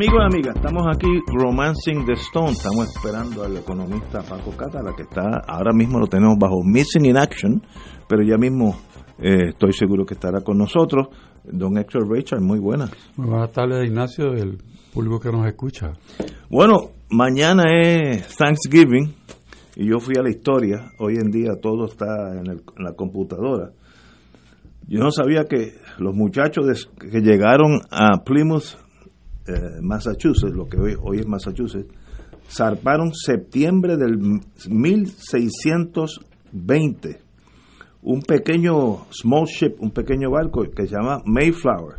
Amigos y amigas, estamos aquí Romancing the Stone. Estamos esperando al economista Paco Catala, que está ahora mismo lo tenemos bajo Missing in Action, pero ya mismo eh, estoy seguro que estará con nosotros. Don Héctor Richard, muy buenas. Muy buenas tardes, Ignacio, el público que nos escucha. Bueno, mañana es Thanksgiving y yo fui a la historia. Hoy en día todo está en, el- en la computadora. Yo no sabía que los muchachos que llegaron a Plymouth, eh, Massachusetts, lo que hoy, hoy es Massachusetts, zarparon septiembre del 1620. Un pequeño small ship, un pequeño barco que se llama Mayflower,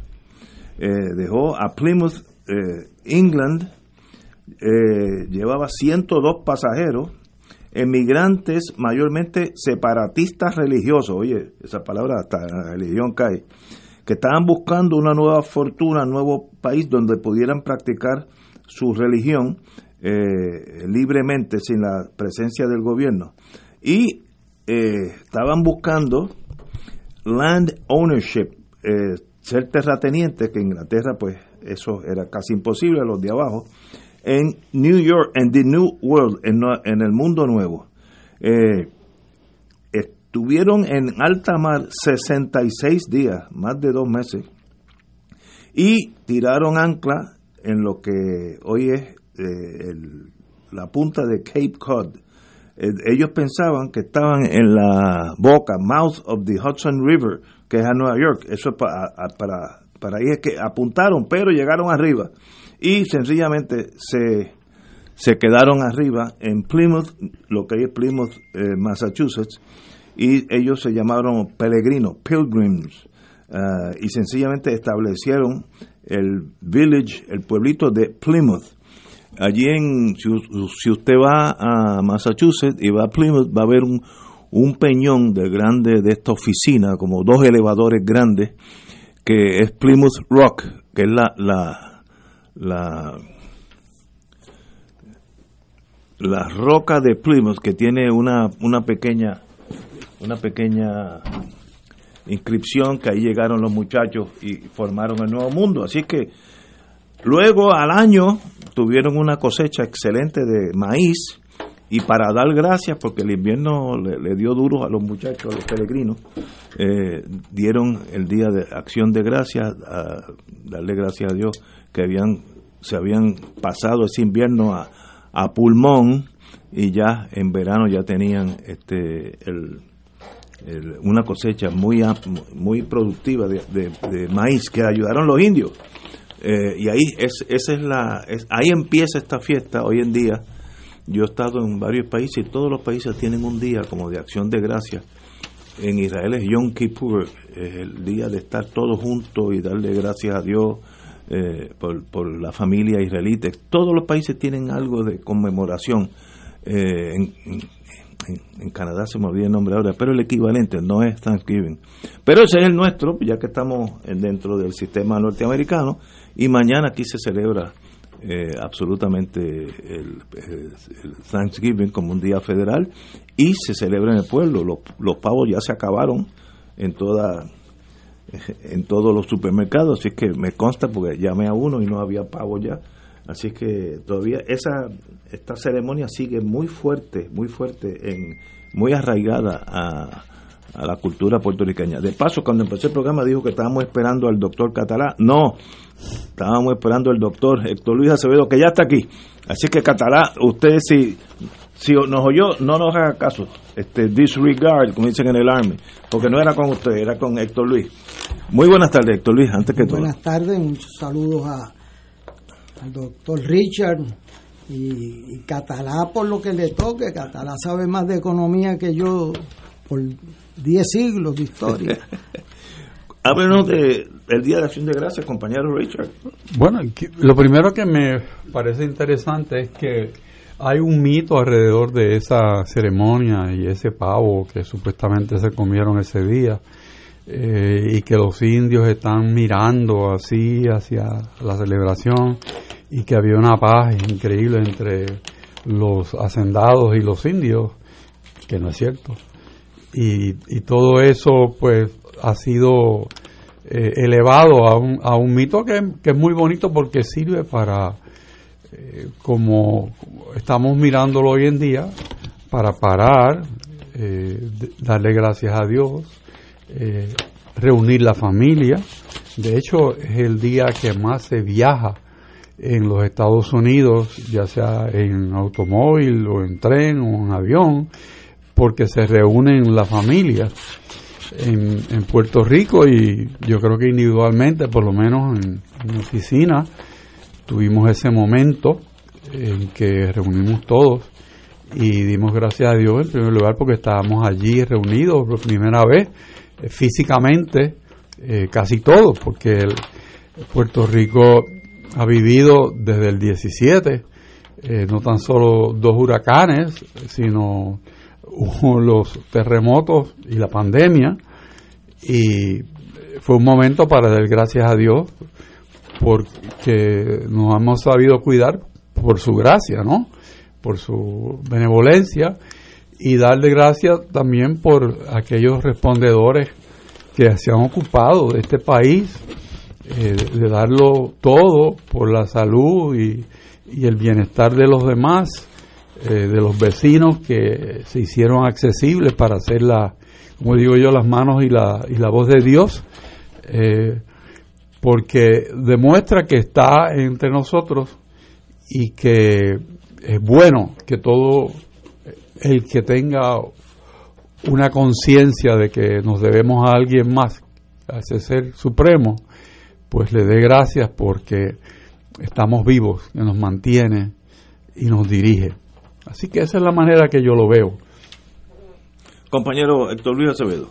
eh, dejó a Plymouth, eh, England, eh, llevaba 102 pasajeros, emigrantes mayormente separatistas religiosos, oye, esa palabra hasta la religión cae, que estaban buscando una nueva fortuna, un nuevo país donde pudieran practicar su religión eh, libremente sin la presencia del gobierno. Y eh, estaban buscando land ownership, eh, ser terrateniente, que en Inglaterra pues eso era casi imposible, los de abajo, en New York, en The New World, en el mundo nuevo. Eh, estuvieron en alta mar 66 días, más de dos meses, y tiraron ancla en lo que hoy es eh, el- la punta de Cape Cod. Eh, ellos pensaban que estaban en la boca, mouth of the Hudson River, que es a Nueva York. Eso es pa- a- a- para, para ahí es que apuntaron, pero llegaron arriba. Y sencillamente se, se quedaron arriba en Plymouth, lo que es Plymouth, eh, Massachusetts, y ellos se llamaron peregrinos, pilgrims, ah, y sencillamente establecieron el village, el pueblito de Plymouth. Allí en, si, si usted va a Massachusetts y va a Plymouth, va a ver un, un peñón de grande de esta oficina, como dos elevadores grandes, que es Plymouth Rock, que es la, la, la, la roca de Plymouth, que tiene una, una pequeña, una pequeña inscripción que ahí llegaron los muchachos y formaron el nuevo mundo. Así que luego al año tuvieron una cosecha excelente de maíz y para dar gracias, porque el invierno le, dio duro a los muchachos, a los peregrinos, eh, dieron el día de acción de gracias, darle gracias a Dios que habían se habían pasado ese invierno a, a pulmón y ya en verano ya tenían este el, una cosecha muy muy productiva de, de- de maíz que ayudaron los indios Eh, y ahí es esa es la es- ahí empieza esta fiesta hoy en día yo he estado en varios países y todos los países tienen un día como de acción de gracias en Israel es Yom Kippur, es el día de estar todos juntos y darle gracias a Dios eh, por, por la familia israelita. Todos los países tienen algo de conmemoración. Eh, en, en- Canadá se me olvida el nombre ahora, pero el equivalente no es Thanksgiving. Pero ese es el nuestro, ya que estamos en- dentro del sistema norteamericano, y mañana aquí se celebra eh, absolutamente el, Thanksgiving como un día federal y se celebra en el pueblo. Los, los pavos ya se acabaron en toda en todos los supermercados, así que me consta porque llamé a uno y no había pavo ya. Así que todavía esa esta ceremonia sigue muy fuerte, muy fuerte, en, muy arraigada a, a la cultura puertorriqueña. De paso, cuando empecé el programa dijo que estábamos esperando al doctor Catalá. No, estábamos esperando al doctor Héctor Luis Acevedo, que ya está aquí. Así que Catalá, usted si, si nos oyó, no nos haga caso. Este disregard, como dicen en el Army, porque no era con usted, era con Héctor Luis. Muy buenas tardes, Héctor Luis, antes que todo. Buenas tardes, muchos saludos a, al doctor Richard y, y Catalá por lo que le toque. Catalá sabe más de economía que yo por 10 siglos de historia. Háblenos de el Día de Acción de Gracias, compañero Richard. Bueno, lo primero que me parece interesante es que hay un mito alrededor de esa ceremonia y ese pavo que supuestamente se comieron ese día eh, y que los indios están mirando así hacia la celebración y que había una paz increíble entre los hacendados y los indios, que no es cierto. Y, y todo eso pues ha sido eh, elevado a un, a un mito que, que, es muy bonito porque sirve para, eh, como estamos mirándolo hoy en día, para parar, eh, darle gracias a Dios, eh, reunir la familia. De hecho, es el día que más se viaja en los Estados Unidos, ya sea en automóvil o en tren o en avión, porque se reúnen las familias en, en, Puerto Rico y yo creo que individualmente, por lo menos en, mi oficina, tuvimos ese momento en que reunimos todos y dimos gracias a Dios en primer lugar porque estábamos allí reunidos por primera vez eh, físicamente eh, casi todos porque el, Puerto Rico ha vivido desde el 17 eh, no tan solo dos huracanes sino los terremotos y la pandemia y fue un momento para dar gracias a Dios porque nos hemos sabido cuidar por su gracia, ¿no? Por su benevolencia y darle gracias también por aquellos respondedores que se han ocupado de este país, eh, de darlo todo por la salud y, el bienestar de los demás, eh, de los vecinos que se hicieron accesibles para hacer la, como digo yo, las manos y la, y la voz de Dios. Eh, porque demuestra que está entre nosotros y que es bueno que todo el que tenga una conciencia de que nos debemos a alguien más, a ese ser supremo, pues le dé gracias porque estamos vivos, que nos mantiene y nos dirige. Así que esa es la manera que yo lo veo. Compañero Héctor Luis Acevedo.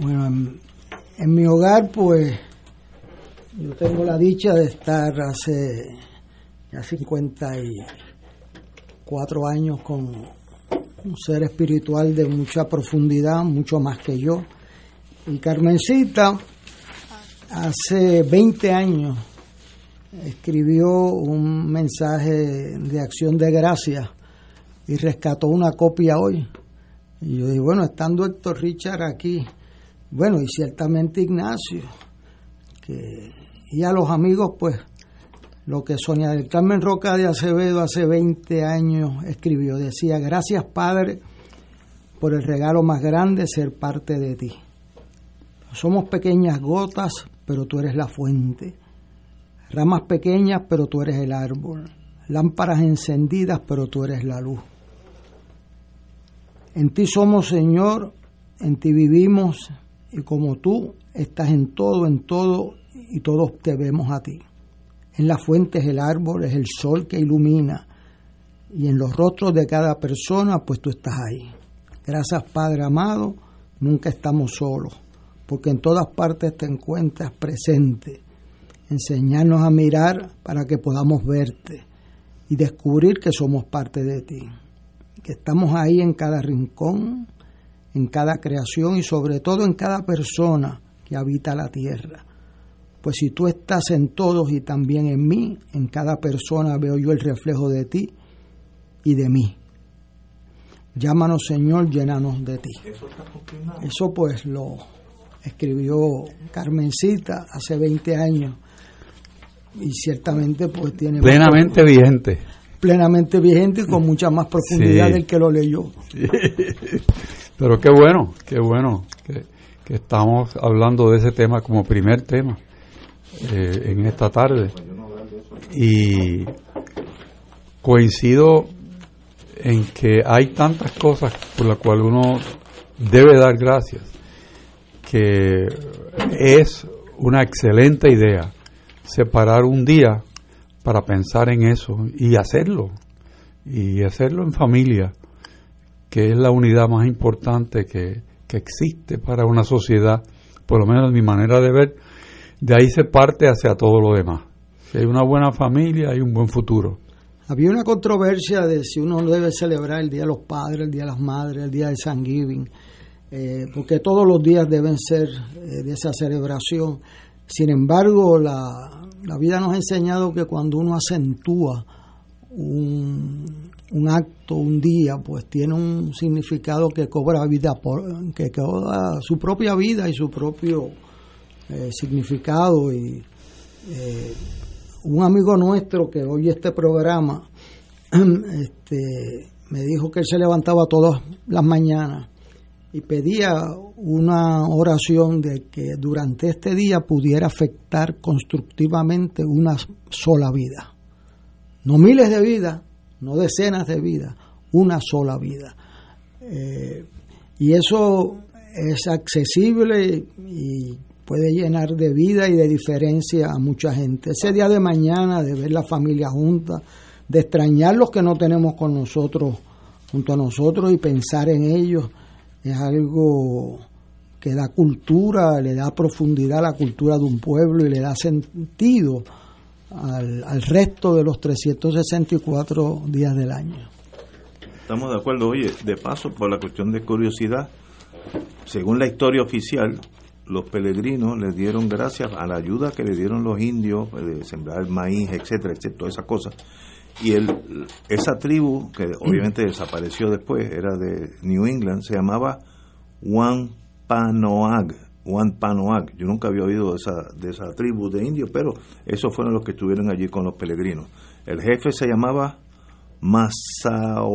Bueno, en, en mi hogar, pues yo tengo la dicha de estar hace ya 54 años con un ser espiritual de mucha profundidad, mucho más que yo. Y Carmencita hace 20 años escribió un mensaje de acción de gracias y rescató una copia hoy. Y yo dije, bueno, estando Héctor Richard aquí, bueno, y ciertamente Ignacio, que, y a los amigos, pues, lo que Sonia del Carmen Roca de Acevedo hace 20 años escribió, decía, gracias Padre por el regalo más grande, ser parte de ti. Somos pequeñas gotas, pero tú eres la fuente. Ramas pequeñas, pero tú eres el árbol. Lámparas encendidas, pero tú eres la luz. En ti somos, Señor, en ti vivimos, y como tú estás en todo, en todo, y todos te vemos a ti. En la fuente es el árbol, es el sol que ilumina, y en los rostros de cada persona, pues tú estás ahí. Gracias, Padre amado, nunca estamos solos, porque en todas partes te encuentras presente. Enseñarnos a mirar para que podamos verte y descubrir que somos parte de ti, que estamos ahí en cada rincón, en cada creación y sobre todo en cada persona que habita la tierra. Pues si tú estás en todos y también en mí, en cada persona veo yo el reflejo de ti y de mí. Llámanos Señor, llénanos de ti. Eso pues lo escribió Carmencita hace 20 años. y ciertamente pues tiene plenamente vigente. plenamente vigente y con mucha más profundidad del que lo leyó. Pero qué bueno qué bueno que, estamos hablando de ese tema como primer tema eh, en esta tarde. Y coincido en que hay tantas cosas por las cuales uno debe dar gracias que es una excelente idea separar un día para pensar en eso y hacerlo, y hacerlo en familia, que es la unidad más importante que, existe para una sociedad, por lo menos mi manera de ver, de ahí se parte hacia todo lo demás. Si hay una buena familia, hay un buen futuro. Había una controversia de si uno debe celebrar el Día de los Padres, el Día de las Madres, el Día de San Giving, eh, porque todos los días deben ser eh, de esa celebración. Sin embargo, la, vida nos ha enseñado que cuando uno acentúa un, acto, un día, pues tiene un significado que cobra vida, que cobra su propia vida y su propio eh, significado. Y eh, un amigo nuestro que oye este programa, este, me dijo que él se levantaba todas las mañanas y pedía una oración de que durante este día pudiera afectar constructivamente una sola vida. No miles de vidas, no decenas de vidas, una sola vida. Eh, y eso es accesible y puede llenar de vida y de diferencia a mucha gente. Ese día de mañana, de ver la familia junta, de extrañar los que no tenemos con nosotros, junto a nosotros y pensar en ellos es algo que da cultura, le da profundidad a la cultura de un pueblo y le da sentido al, al resto de los 364 días del año. Estamos de acuerdo. Oye, de paso, por la cuestión de curiosidad, según la historia oficial, los peregrinos les dieron gracias a la ayuda que le dieron los indios eh, de sembrar maíz, etcétera, etcétera, todas esas cosas. Y el, esa tribu, que obviamente desapareció después, era de New England, se llamaba Wampanoag. Wampanoag. Yo nunca había oído de esa, de esa tribu de indios, pero esos fueron los que estuvieron allí con los peregrinos. El jefe se llamaba Masaoit.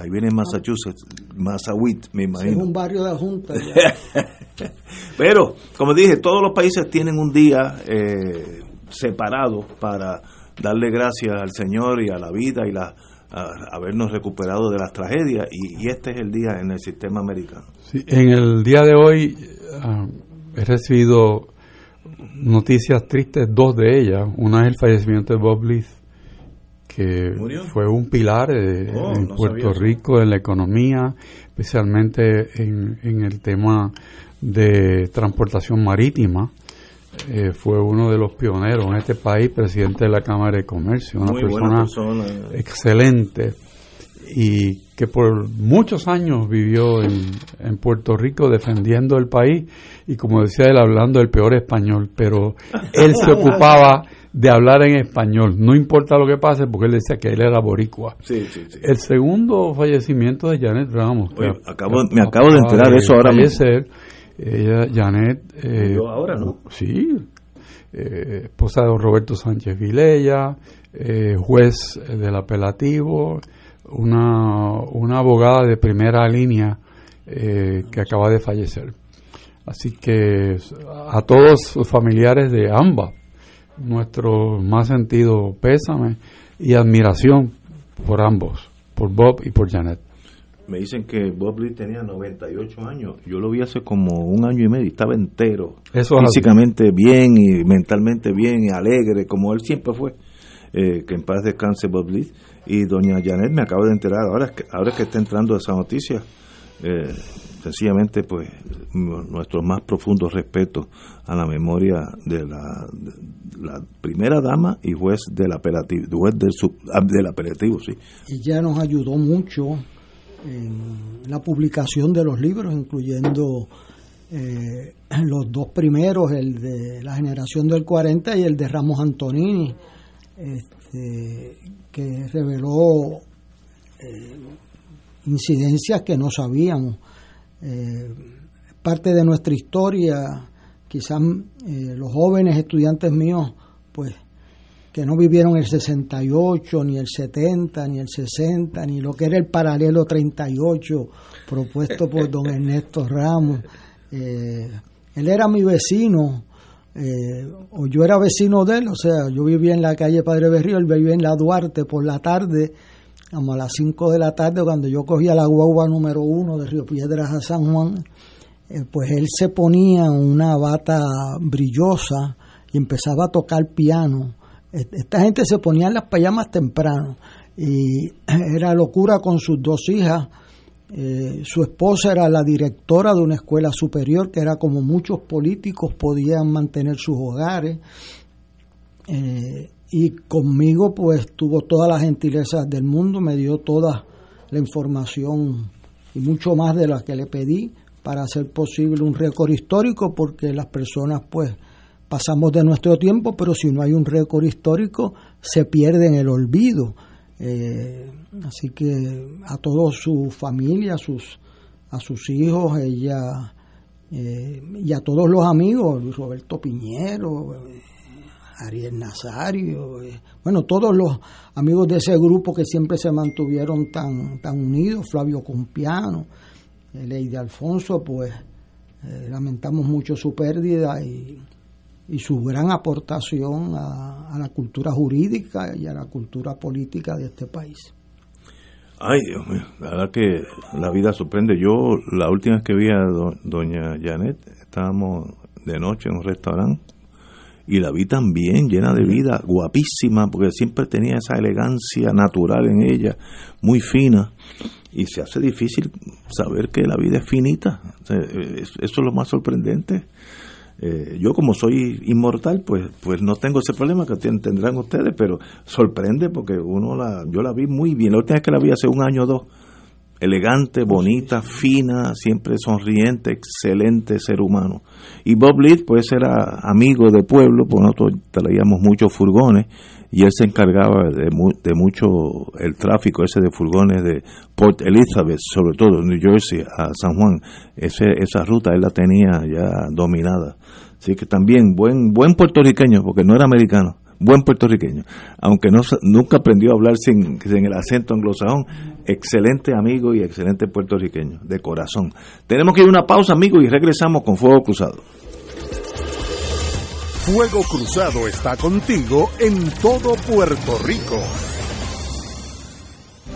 Ahí viene Massachusetts, Massawit, me imagino. Es un barrio de la Junta. pero, como dije, todos los países tienen un día eh, separado para darle gracias al Señor y a la vida y la habernos recuperado de las tragedias y, este es el día en el sistema americano. en el día de hoy ah, he recibido noticias tristes, dos de ellas. Una es el fallecimiento de Bob Leith, que fue un pilar eh, oh, en Puerto Rico en la economía, especialmente en, en el tema de transportación marítima. Eh, fue uno de los pioneros en este país, presidente de la Cámara de Comercio, una persona, excelente y que por muchos años vivió en, Puerto Rico defendiendo el país y como decía él hablando el peor español, pero él se ocupaba de hablar en español, no importa lo que pase porque él decía que él era boricua. El segundo fallecimiento de Janet Ramos. me acabo de enterar de eso ahora mismo ella, Janet. Eh, ahora, ¿no? Sí. Eh, esposa de Roberto Sánchez Vilella, eh, juez del apelativo, una, una abogada de primera línea eh, que acaba de fallecer. Así que a todos los familiares de ambas, nuestro más sentido pésame y admiración por ambos, por Bob y por Janet me dicen que Bob Lee tenía 98 años. Yo lo vi hace como un año y medio y estaba entero. físicamente bien y mentalmente bien y alegre, como él siempre fue. Eh, que en paz descanse Bob Lee. Y doña Janet me acaba de enterar, ahora que, ahora que está entrando esa noticia, eh, sencillamente pues nuestro más profundo respeto a la memoria de la, la primera dama y juez del apelativo, juez del, ah, del apelativo, sí. Y ya nos ayudó mucho en la publicación de los libros, incluyendo eh, los dos primeros, el de la generación del 40 y el de Ramos Antonini, este, que reveló eh, incidencias que no sabíamos. Eh, parte de nuestra historia quizás eh, los jóvenes estudiantes míos, pues que no vivieron el 68, ni el 70, ni el 60, ni lo que era el paralelo 38 propuesto por don Ernesto Ramos. Eh, él era mi vecino, eh, o yo era vecino de él, o sea, yo vivía en la calle Padre Berrío, él vivía en la Duarte por la tarde, como a las 5 de la tarde, cuando yo cogía la guagua número uno de Río Piedras a San Juan, eh, pues él se ponía una bata brillosa y empezaba a tocar piano esta gente se ponía en las payamas temprano y era locura con sus dos hijas. Eh, su esposa era la directora de una escuela superior, que era como muchos políticos podían mantener sus hogares. Eh, y conmigo pues tuvo todas las gentilezas del mundo, me dio toda la información y mucho más de la que le pedí para hacer posible un récord histórico, porque las personas pues pasamos de nuestro tiempo, pero si no hay un récord histórico, se pierde en el olvido. Eh, así que a toda su familia, a sus, a sus hijos, ella eh, y a todos los amigos, Luis Roberto Piñero, eh, Ariel Nazario, bueno, todos los amigos de ese grupo que siempre se mantuvieron tan, tan unidos, Flavio Compiano, Ley de Alfonso, pues lamentamos mucho su pérdida y y su gran aportación a, la cultura jurídica y a la cultura política de este país. Ay, Dios mío, la verdad que la vida sorprende. Yo, la última vez que vi a doña Janet, estábamos de noche en un restaurante y la vi también llena de vida, guapísima, porque siempre tenía esa elegancia natural en ella, muy fina, y se hace difícil saber que la vida es finita. Eso es lo más sorprendente. Eh, yo como soy inmortal, pues, pues no tengo ese problema que tendrán ustedes, pero sorprende porque uno la, yo la vi muy bien. La última vez que la vi hace un año o dos, elegante, bonita, fina, siempre sonriente, excelente ser humano. Y Bob Leeds, pues era amigo de pueblo, pues nosotros traíamos muchos furgones y él se encargaba de, de mucho el tráfico ese de furgones de Port Elizabeth, sobre todo New Jersey a San Juan. Ese, esa ruta él la tenía ya dominada. Así que también buen buen puertorriqueño, porque no era americano, buen puertorriqueño. Aunque no, nunca aprendió a hablar sin, sin el acento anglosajón, excelente amigo y excelente puertorriqueño, de corazón. Tenemos que ir a una pausa, amigos, y regresamos con Fuego Cruzado. Fuego Cruzado está contigo en todo Puerto Rico.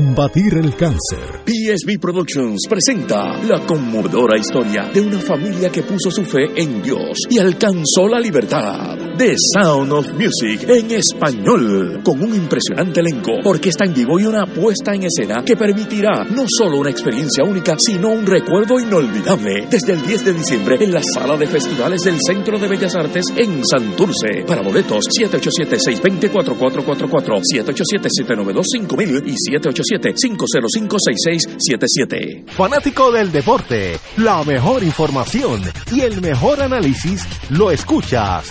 combatir el cáncer. PSB Productions presenta la conmovedora historia de una familia que puso su fe en Dios y alcanzó la libertad. The Sound of Music en español, con un impresionante elenco, orquesta en vivo y una puesta en escena que permitirá no solo una experiencia única, sino un recuerdo inolvidable. Desde el 10 de diciembre en la sala de festivales del Centro de Bellas Artes en Santurce. Para boletos, 787-620-4444, 787-792-5000 y 787-505-6677. Fanático del deporte, la mejor información y el mejor análisis lo escuchas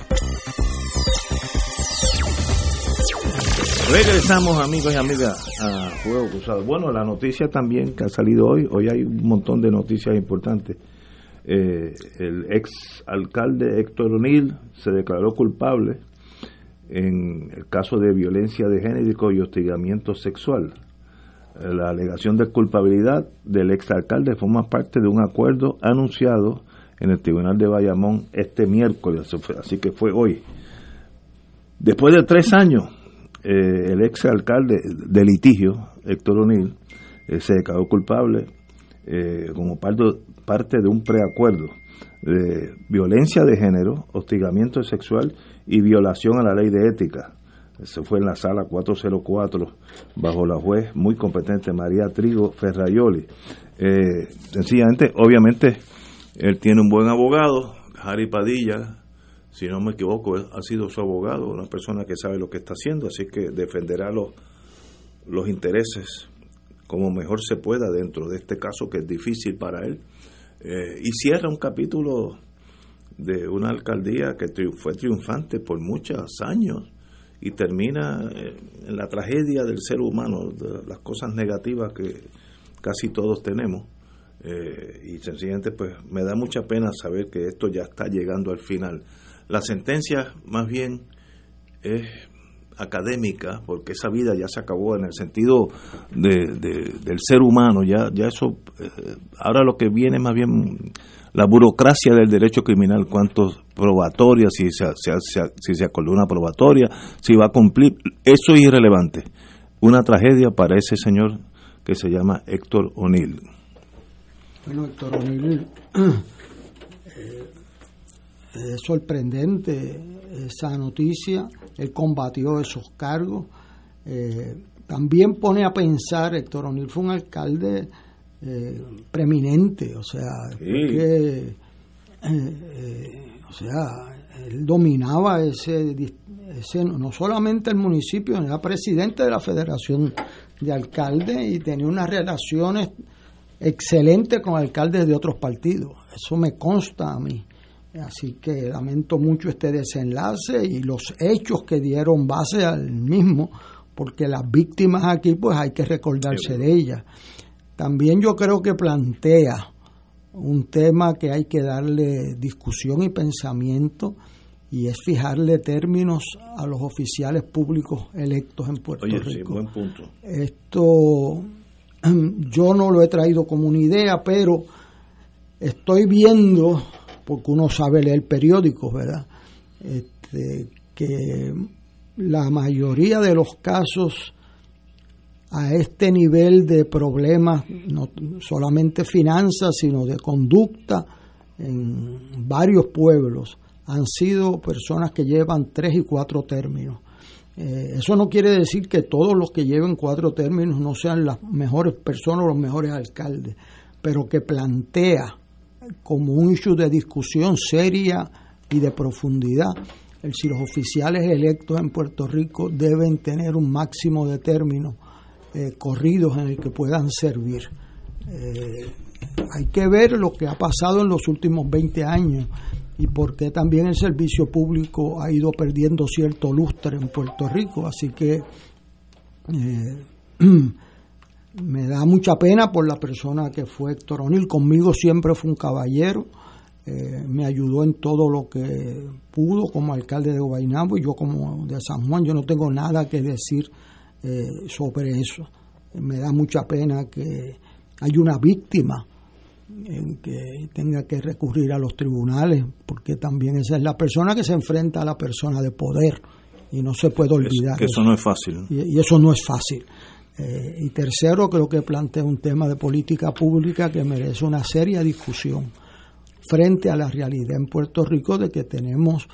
Regresamos amigos y amigas a Fuego Cruzado. Bueno, la noticia también que ha salido hoy, hoy hay un montón de noticias importantes. Eh, el ex alcalde Héctor O'Neill se declaró culpable en el caso de violencia de género y hostigamiento sexual. Eh, la alegación de culpabilidad del ex alcalde forma parte de un acuerdo anunciado en el Tribunal de Bayamón este miércoles, así que fue hoy. Después de tres años, eh, el ex alcalde de litigio, Héctor O'Neill, eh, se declaró culpable eh, como parte, de un preacuerdo de violencia de género, hostigamiento sexual y violación a la ley de ética. Eso fue en la sala 404, bajo la juez muy competente María Trigo Ferrayoli. sencillamente, obviamente, él tiene un buen abogado, Harry Padilla, si no me equivoco, ha sido su abogado, una persona que sabe lo que está haciendo, así que defenderá los, los intereses como mejor se pueda dentro de este caso que es difícil para él. Eh, y cierra un capítulo de una alcaldía que fue triunfante por muchos años y termina eh, en la tragedia del ser humano, de las cosas negativas que casi todos tenemos. Eh, y sencillamente pues me da mucha pena saber que esto ya está llegando al final. La sentencia más bien es académica porque esa vida ya se acabó en el sentido de, del ser humano ya ya eso eh, ahora lo que viene más bien la burocracia del derecho criminal cuántos probatorias si se, si se acordó una probatoria si va a cumplir eso es irrelevante. Una tragedia para ese señor que se llama Héctor O'Neill. Bueno, Héctor O'Neill, eh, es sorprendente esa noticia. Él combatió esos cargos. Eh, también pone a pensar, Héctor O'Neill fue un alcalde eh, preeminente, o sea, o sea, él dominaba ese, ese, no solamente el municipio, era presidente de la Federación de Alcaldes y tenía unas relaciones excelente con alcaldes de otros partidos. Eso me consta a mí. Así que lamento mucho este desenlace y los hechos que dieron base al mismo, porque las víctimas aquí pues hay que recordarse de ellas. También yo creo que plantea un tema que hay que darle discusión y pensamiento y es fijarle términos a los oficiales públicos electos en Puerto Oye, Rico. Sí, buen punto. Esto yo no lo he traído como una idea, pero estoy viendo, porque uno sabe leer periódicos, ¿verdad? Este, que la mayoría de los casos a este nivel de problemas, no solamente finanzas, sino de conducta en varios pueblos, han sido personas que llevan tres y cuatro términos. Eh, eso no quiere decir que todos los que lleven cuatro términos no sean las mejores personas o los mejores alcaldes, pero que plantea como un issue de discusión seria y de profundidad el si los oficiales electos en Puerto Rico deben tener un máximo de términos eh, corridos en el que puedan servir. Eh, hay que ver lo que ha pasado en los últimos 20 años y por qué también el servicio público ha ido perdiendo cierto lustre en Puerto Rico. Así que eh, me da mucha pena por la persona que fue Héctor O'Neill. Conmigo siempre fue un caballero. Eh, me ayudó en todo lo que pudo como alcalde de Guaynabo y yo como de San Juan. Yo no tengo nada que decir eh, sobre eso. Me da mucha pena que hay una víctima en que tenga que recurrir a los tribunales, porque también esa es la persona que se enfrenta a la persona de poder y no se puede olvidar. que eso, no es fácil. Y, eso no es fácil. Eh, y tercero, creo que plantea un tema de política pública que merece una seria discusión frente a la realidad en Puerto Rico de que tenemos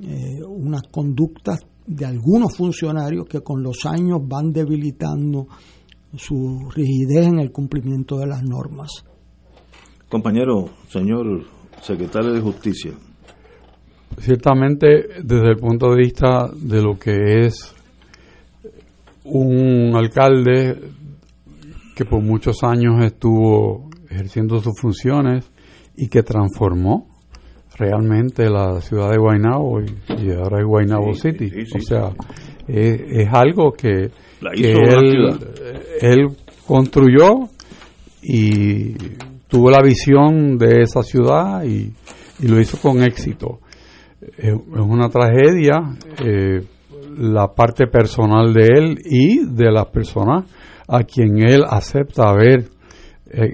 eh, unas conductas de algunos funcionarios que con los años van debilitando su rigidez en el cumplimiento de las normas. Compañero, señor secretario de Justicia. Ciertamente, desde el punto de vista de lo que es un alcalde que por muchos años estuvo ejerciendo sus funciones y que transformó realmente la ciudad de Guaynabo y, ahora es Guaynabo City. o sea, es, algo que, él, él construyó y tuvo la visión de esa ciudad y, lo hizo con éxito. Es, una tragedia eh, la parte personal de él y de las personas a quien él acepta haber eh,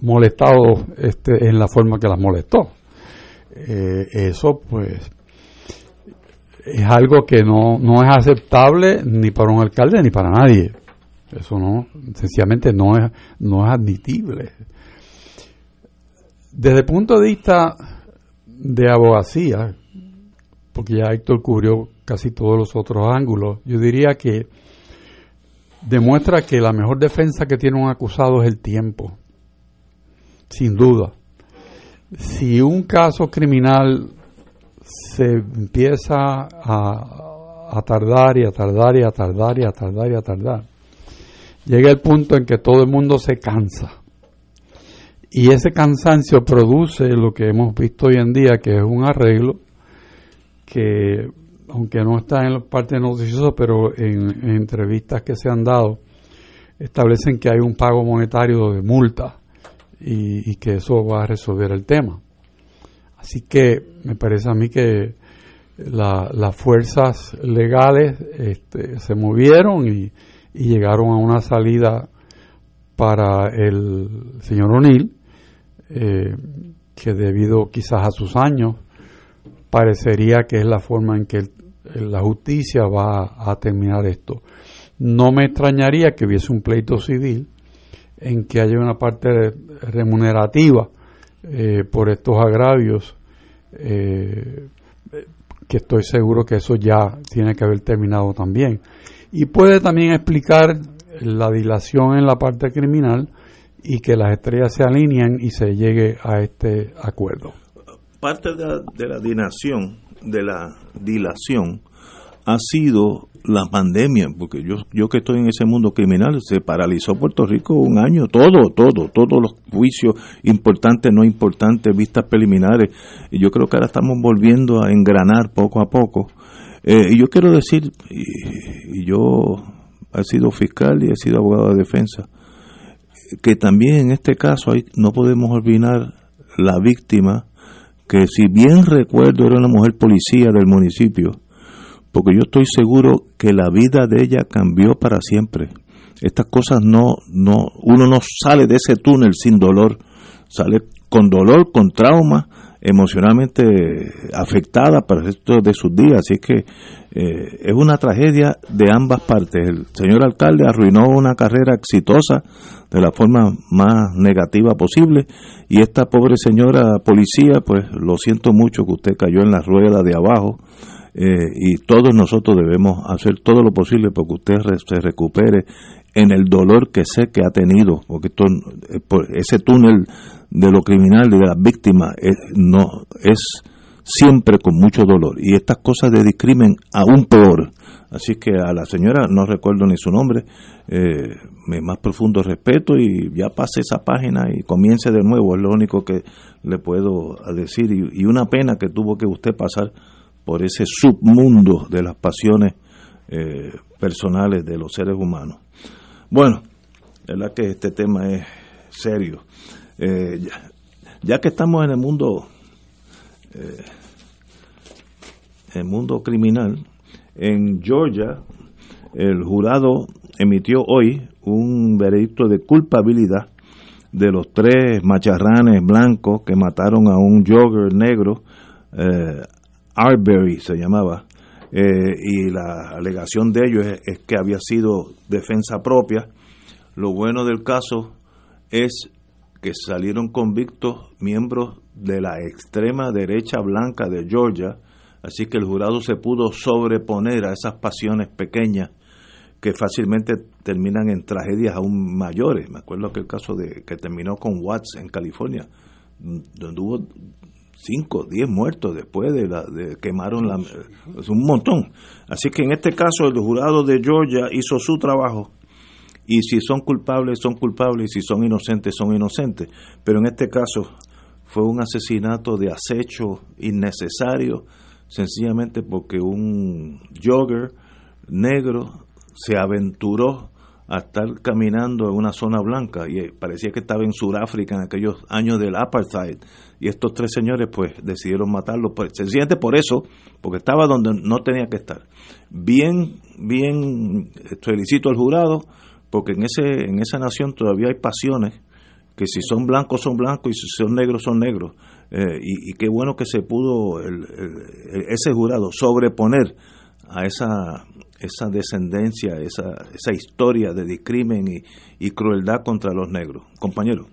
molestado este, en la forma que las molestó. Eh, eso pues es algo que no, no es aceptable ni para un alcalde ni para nadie. Eso no, sencillamente no es, no es admitible. Desde el punto de vista de abogacía, porque ya Héctor cubrió casi todos los otros ángulos, yo diría que demuestra que la mejor defensa que tiene un acusado es el tiempo, sin duda. Si un caso criminal se empieza a, a tardar y a tardar y a tardar y a tardar y a tardar, llega el punto en que todo el mundo se cansa. Y ese cansancio produce lo que hemos visto hoy en día, que es un arreglo que, aunque no está en la parte noticiosa, pero en, entrevistas que se han dado, establecen que hay un pago monetario de multa y, que eso va a resolver el tema. Así que me parece a mí que las fuerzas legales este, se movieron y, llegaron a una salida para el señor O'Neill, eh, que debido quizás a sus años, parecería que es la forma en que la justicia va a terminar esto. No me extrañaría que hubiese un pleito civil en que haya una parte remunerativa eh, por estos agravios, eh, que estoy seguro que eso ya tiene que haber terminado también. Y puede también explicar la dilación en la parte criminal y que las estrellas se alinean y se llegue a este acuerdo. Parte de la, de la dilación, de la dilación ha sido la pandemia, porque yo, yo que estoy en ese mundo criminal, se paralizó Puerto Rico un año, todo, todo, todos los juicios importantes, no importantes, vistas preliminares, y yo creo que ahora estamos volviendo a engranar poco a poco. Eh, y yo quiero decir, y, yo he sido fiscal y he sido abogado de defensa, que también en este caso hay, no podemos olvidar la víctima, que si bien recuerdo era una mujer policía del municipio, porque yo estoy seguro que la vida de ella cambió para siempre. Estas cosas no, no, uno no sale de ese túnel sin dolor, sale con dolor, con trauma, emocionalmente afectada para el resto de sus días. Así que eh, es una tragedia de ambas partes. El señor alcalde arruinó una carrera exitosa de la forma más negativa posible y esta pobre señora policía, pues lo siento mucho que usted cayó en la rueda de abajo. Eh, y todos nosotros debemos hacer todo lo posible porque usted se recupere en el dolor que sé que ha tenido, porque eh, ese túnel de lo criminal y de las víctimas es, no, es siempre con mucho dolor. Y estas cosas de discrimen aún peor. Así que a la señora, no recuerdo ni su nombre, eh, mi más profundo respeto y ya pase esa página y comience de nuevo, es lo único que le puedo decir. Y, una pena que tuvo que usted pasar por ese submundo de las pasiones eh, personales de los seres humanos. Bueno, la verdad que este tema es serio. Eh, ya, que estamos en el mundo, eh, el mundo criminal, en Georgia el jurado emitió hoy un veredicto de culpabilidad de los tres macharranes blancos que mataron a un jogger negro, eh, Arbery se llamaba, eh, y la alegación de ellos es, que había sido defensa propia. Lo bueno del caso es que salieron convictos miembros de la extrema derecha blanca de Georgia, así que el jurado se pudo sobreponer a esas pasiones pequeñas que fácilmente terminan en tragedias aún mayores. Me acuerdo aquel caso de que terminó con Watts en California, donde hubo 5, 10 muertos después de, la, de quemaron la, es un montón. Así que en este caso el jurado de Georgia hizo su trabajo y si son culpables son culpables y si son inocentes son inocentes. Pero en este caso fue un asesinato de acecho innecesario sencillamente porque un jogger negro se aventuró a estar caminando en una zona blanca y parecía que estaba en Sudáfrica en aquellos años del apartheid y estos tres señores pues decidieron matarlo pues, sencillamente por eso porque estaba donde no tenía que estar bien bien felicito al jurado porque en ese en esa nación todavía hay pasiones que si son blancos son blancos y si son negros son negros eh, y, qué bueno que se pudo ese jurado sobreponer a esa esa descendencia, esa, esa historia de discrimen y, crueldad contra los negros. Compañero.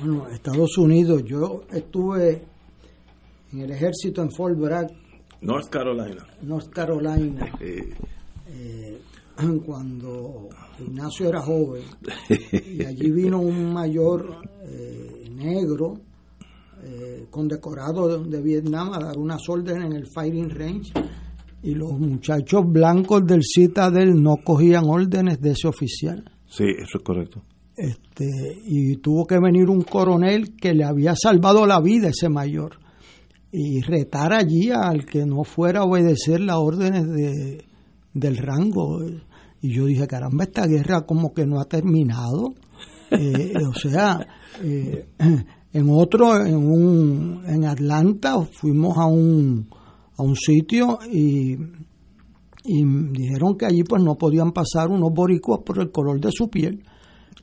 Bueno, Estados Unidos, yo estuve en el ejército en Fort Bragg. North Carolina. North Carolina. Eh, cuando Ignacio era joven. Y allí vino un mayor eh, negro eh, condecorado de, de Vietnam a dar unas órdenes en el fighting range y los muchachos blancos del Citadel no cogían órdenes de ese oficial. Sí, eso es correcto. Este, y tuvo que venir un coronel que le había salvado la vida a ese mayor y retar allí al que no fuera a obedecer las órdenes de, del rango. Y yo dije, caramba, esta guerra como que no ha terminado. Eh, o sea, eh, en otro, en, un, en Atlanta, fuimos a un, a un sitio y, y dijeron que allí pues no podían pasar unos boricuas por el color de su piel.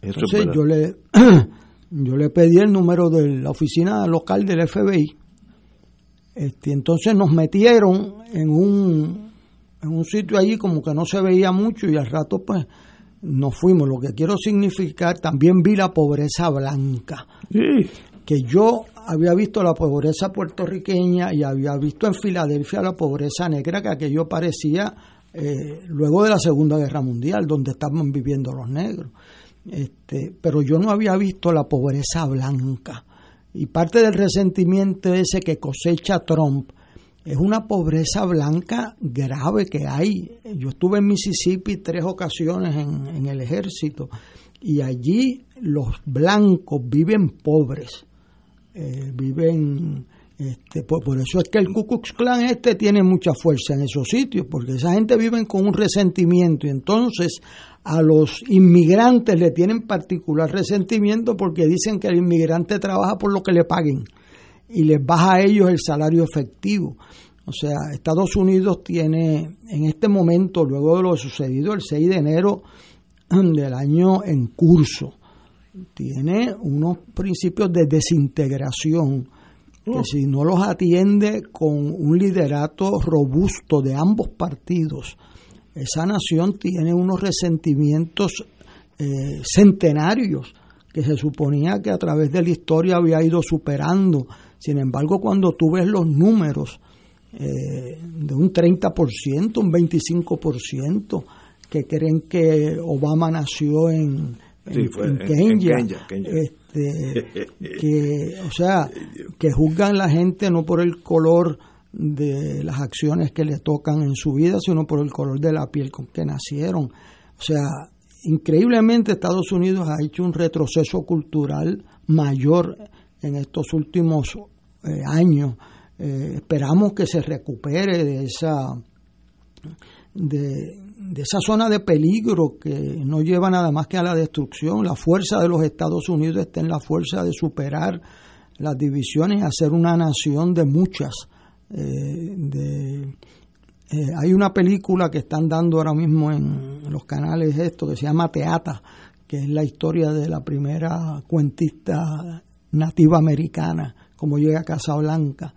Entonces yo le, yo le pedí el número de la oficina local del FBI. Este, entonces nos metieron en un, en un sitio allí como que no se veía mucho y al rato pues nos fuimos. Lo que quiero significar, también vi la pobreza blanca. Que yo había visto la pobreza puertorriqueña y había visto en Filadelfia la pobreza negra que aquello parecía eh, luego de la Segunda Guerra Mundial, donde estaban viviendo los negros. Este, pero yo no había visto la pobreza blanca. Y parte del resentimiento ese que cosecha Trump es una pobreza blanca grave que hay. Yo estuve en Mississippi tres ocasiones en, el ejército y allí los blancos viven pobres eh, viven este, por, eso es que el Ku Klux Klan este tiene mucha fuerza en esos sitios, porque esa gente vive con un resentimiento y entonces a los inmigrantes le tienen particular resentimiento porque dicen que el inmigrante trabaja por lo que le paguen y les baja a ellos el salario efectivo. O sea, Estados Unidos tiene en este momento, luego de lo sucedido el 6 de enero del año en curso, tiene unos principios de desintegración que si no los atiende con un liderato robusto de ambos partidos, esa nación tiene unos resentimientos eh, centenarios que se suponía que a través de la historia había ido superando. Sin embargo, cuando tú ves los números eh, de un 30%, un 25%, que creen que Obama nació en, en, Kenya, Este, que, o sea, que juzgan la gente no por el color de las acciones que le tocan en su vida, sino por el color de la piel con que nacieron. O sea, increíblemente Estados Unidos ha hecho un retroceso cultural mayor en estos últimos eh, años. Eh, esperamos que se recupere de esa de, de esa zona de peligro que no lleva nada más que a la destrucción. La fuerza de los Estados Unidos está en la fuerza de superar las divisiones y hacer una nación de muchas. Eh, de, eh, hay una película que están dando ahora mismo en los canales esto que se llama Teata, que es la historia de la primera cuentista nativa americana, como llega a Casablanca,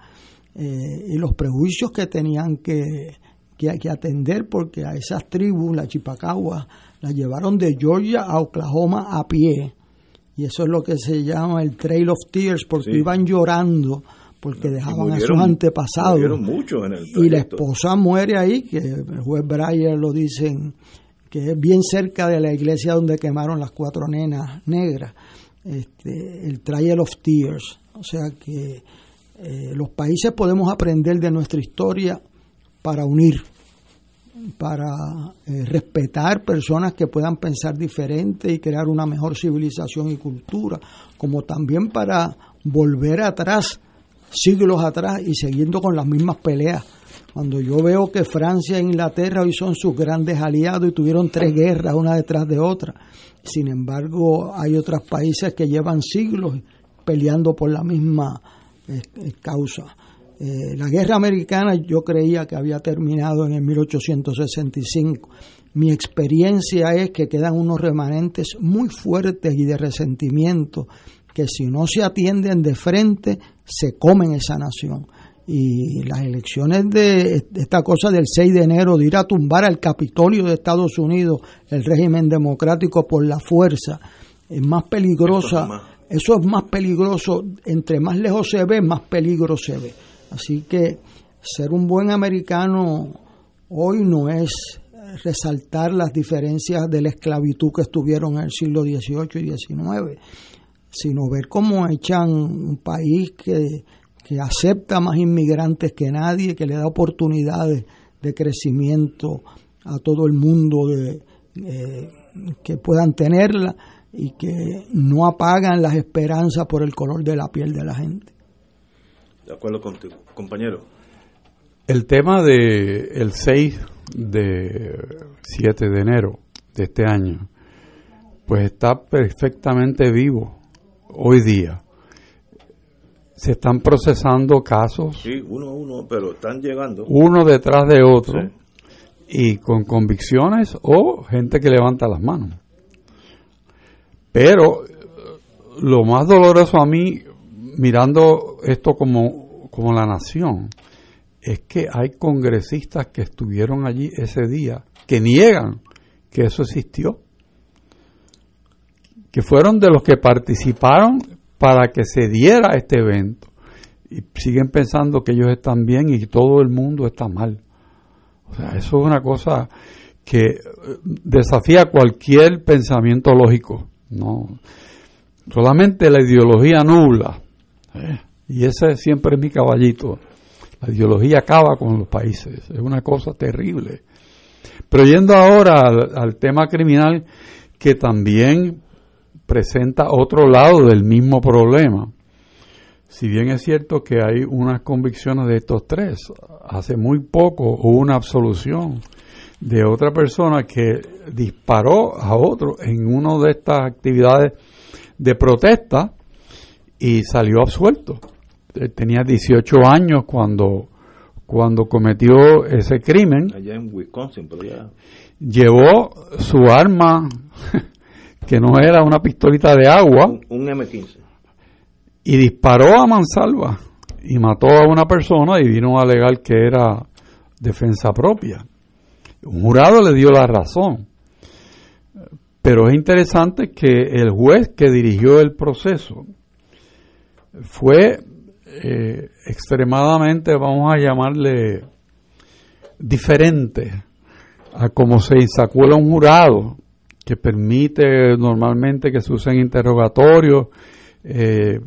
eh, y los prejuicios que tenían que que hay que atender porque a esas tribus, la Chipacagua, las llevaron de Georgia a Oklahoma a pie. Y eso es lo que se llama el Trail of Tears, porque iban llorando porque dejaban a sus antepasados. mucho en el y la esposa muere ahí, que el juez Breyer lo dice en, que es bien cerca de la iglesia donde quemaron las cuatro nenas negras, este, el Trial of Tears. O sea que eh, los países podemos aprender de nuestra historia para unir, para eh, respetar personas que puedan pensar diferente y crear una mejor civilización y cultura, como también para volver atrás, siglos atrás y siguiendo con las mismas peleas. Cuando yo veo que Francia e Inglaterra hoy son sus grandes aliados y tuvieron tres guerras una detrás de otra, sin embargo hay otros países que llevan siglos peleando por la misma eh, causa. Eh, la guerra americana yo creía que había terminado en el 1865. Mi experiencia es que quedan unos remanentes muy fuertes y de resentimiento que si no se atienden de frente se comen esa nación. Y las elecciones de esta cosa del 6 de enero de ir a tumbar al Capitolio de Estados Unidos, el régimen democrático por la fuerza, es más peligrosa. Eso es más peligroso, entre más lejos se ve, más peligro se ve. Así que ser un buen americano hoy no es resaltar las diferencias de la esclavitud que estuvieron en el siglo XVIII y XIX, sino ver cómo echan un país que, acepta más inmigrantes que nadie, que le da oportunidades de crecimiento a todo el mundo de, eh, que puedan tenerla y que no apagan las esperanzas por el color de la piel de la gente. De acuerdo contigo, compañero. El tema de el 6 de 7 de enero de este año, pues está perfectamente vivo hoy día. Se están procesando casos. Sí, uno a uno, pero están llegando. Uno detrás de otro. Y con convicciones o gente que levanta las manos. Pero lo más doloroso a mí, mirando esto como, como la nación, es que hay congresistas que estuvieron allí ese día que niegan que eso existió, que fueron de los que participaron para que se diera este evento y siguen pensando que ellos están bien y todo el mundo está mal. O sea, eso es una cosa que desafía cualquier pensamiento lógico. No, solamente la ideología nubla. ¿Eh? Y ese siempre es mi caballito. La ideología acaba con los países. Es una cosa terrible. Pero yendo ahora al, tema criminal, que también presenta otro lado del mismo problema. Si bien es cierto que hay unas convicciones de estos tres, hace muy poco hubo una absolución de otra persona que disparó a otro en una de estas actividades de protesta y salió absuelto. Tenía 18 años cuando, cuando cometió ese crimen. Allá en Wisconsin, Llevó su arma, que no era una pistolita de agua. Un, M15. Y disparó a mansalva y mató a una persona y vino a alegar que era defensa propia. Un jurado le dio la razón. Pero es interesante que el juez que dirigió el proceso fue eh, extremadamente, vamos a llamarle, diferente a como se insacula un jurado que permite normalmente que se usen interrogatorios eh,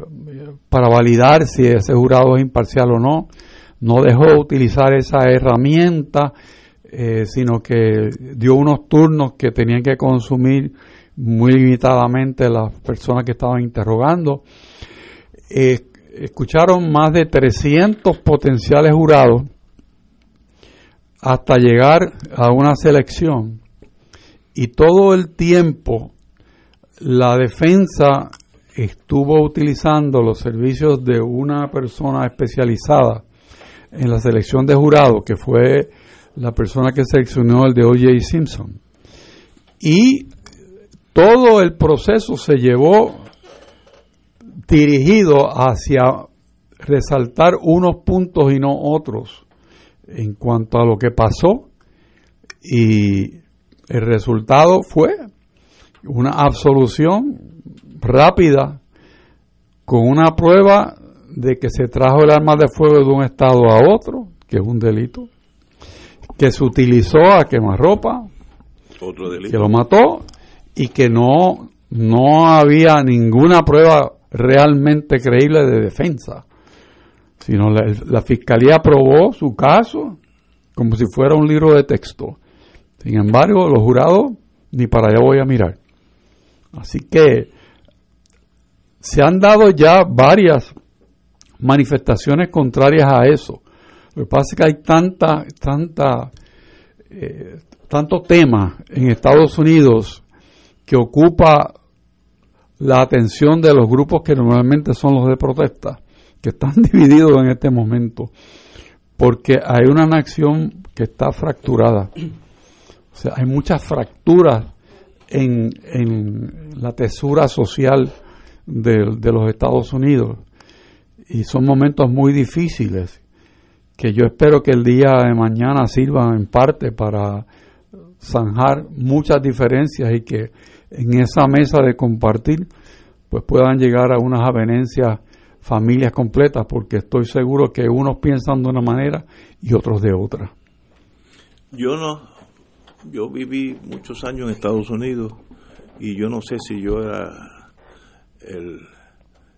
para validar si ese jurado es imparcial o no. No dejó utilizar esa herramienta eh, sino que dio unos turnos que tenían que consumir muy limitadamente las personas que estaban interrogando. Escucharon más de 300 potenciales jurados hasta llegar a una selección y todo el tiempo la defensa estuvo utilizando los servicios de una persona especializada en la selección de jurados, que fue la persona que seleccionó el de O.J. Simpson. Y todo el proceso se llevó dirigido hacia resaltar unos puntos y no otros en cuanto a lo que pasó y el resultado fue una absolución rápida con una prueba de que se trajo el arma de fuego de un estado a otro, que es un delito, que se utilizó a quemarropa. Otro delito. que lo mató y que no, no había ninguna prueba realmente creíble de defensa, sino la, fiscalía aprobó su caso como si fuera un libro de texto. Sin embargo, los jurados ni para allá voy a mirar. Así que se han dado ya varias manifestaciones contrarias a eso. Lo que pasa es que hay tanta, tanta, eh, tanto tema en Estados Unidos que ocupa la atención de los grupos que normalmente son los de protesta, que están divididos en este momento, porque hay una nación que está fracturada. O sea, hay muchas fracturas en, en la tesura social de, de los Estados Unidos y son momentos muy difíciles que yo espero que el día de mañana sirvan en parte para zanjar muchas diferencias y que en esa mesa de compartir pues puedan llegar a unas avenencias familias completas porque estoy seguro que unos piensan de una manera y otros de otra. Yo no, yo viví muchos años en Estados Unidos y yo no sé si yo era el,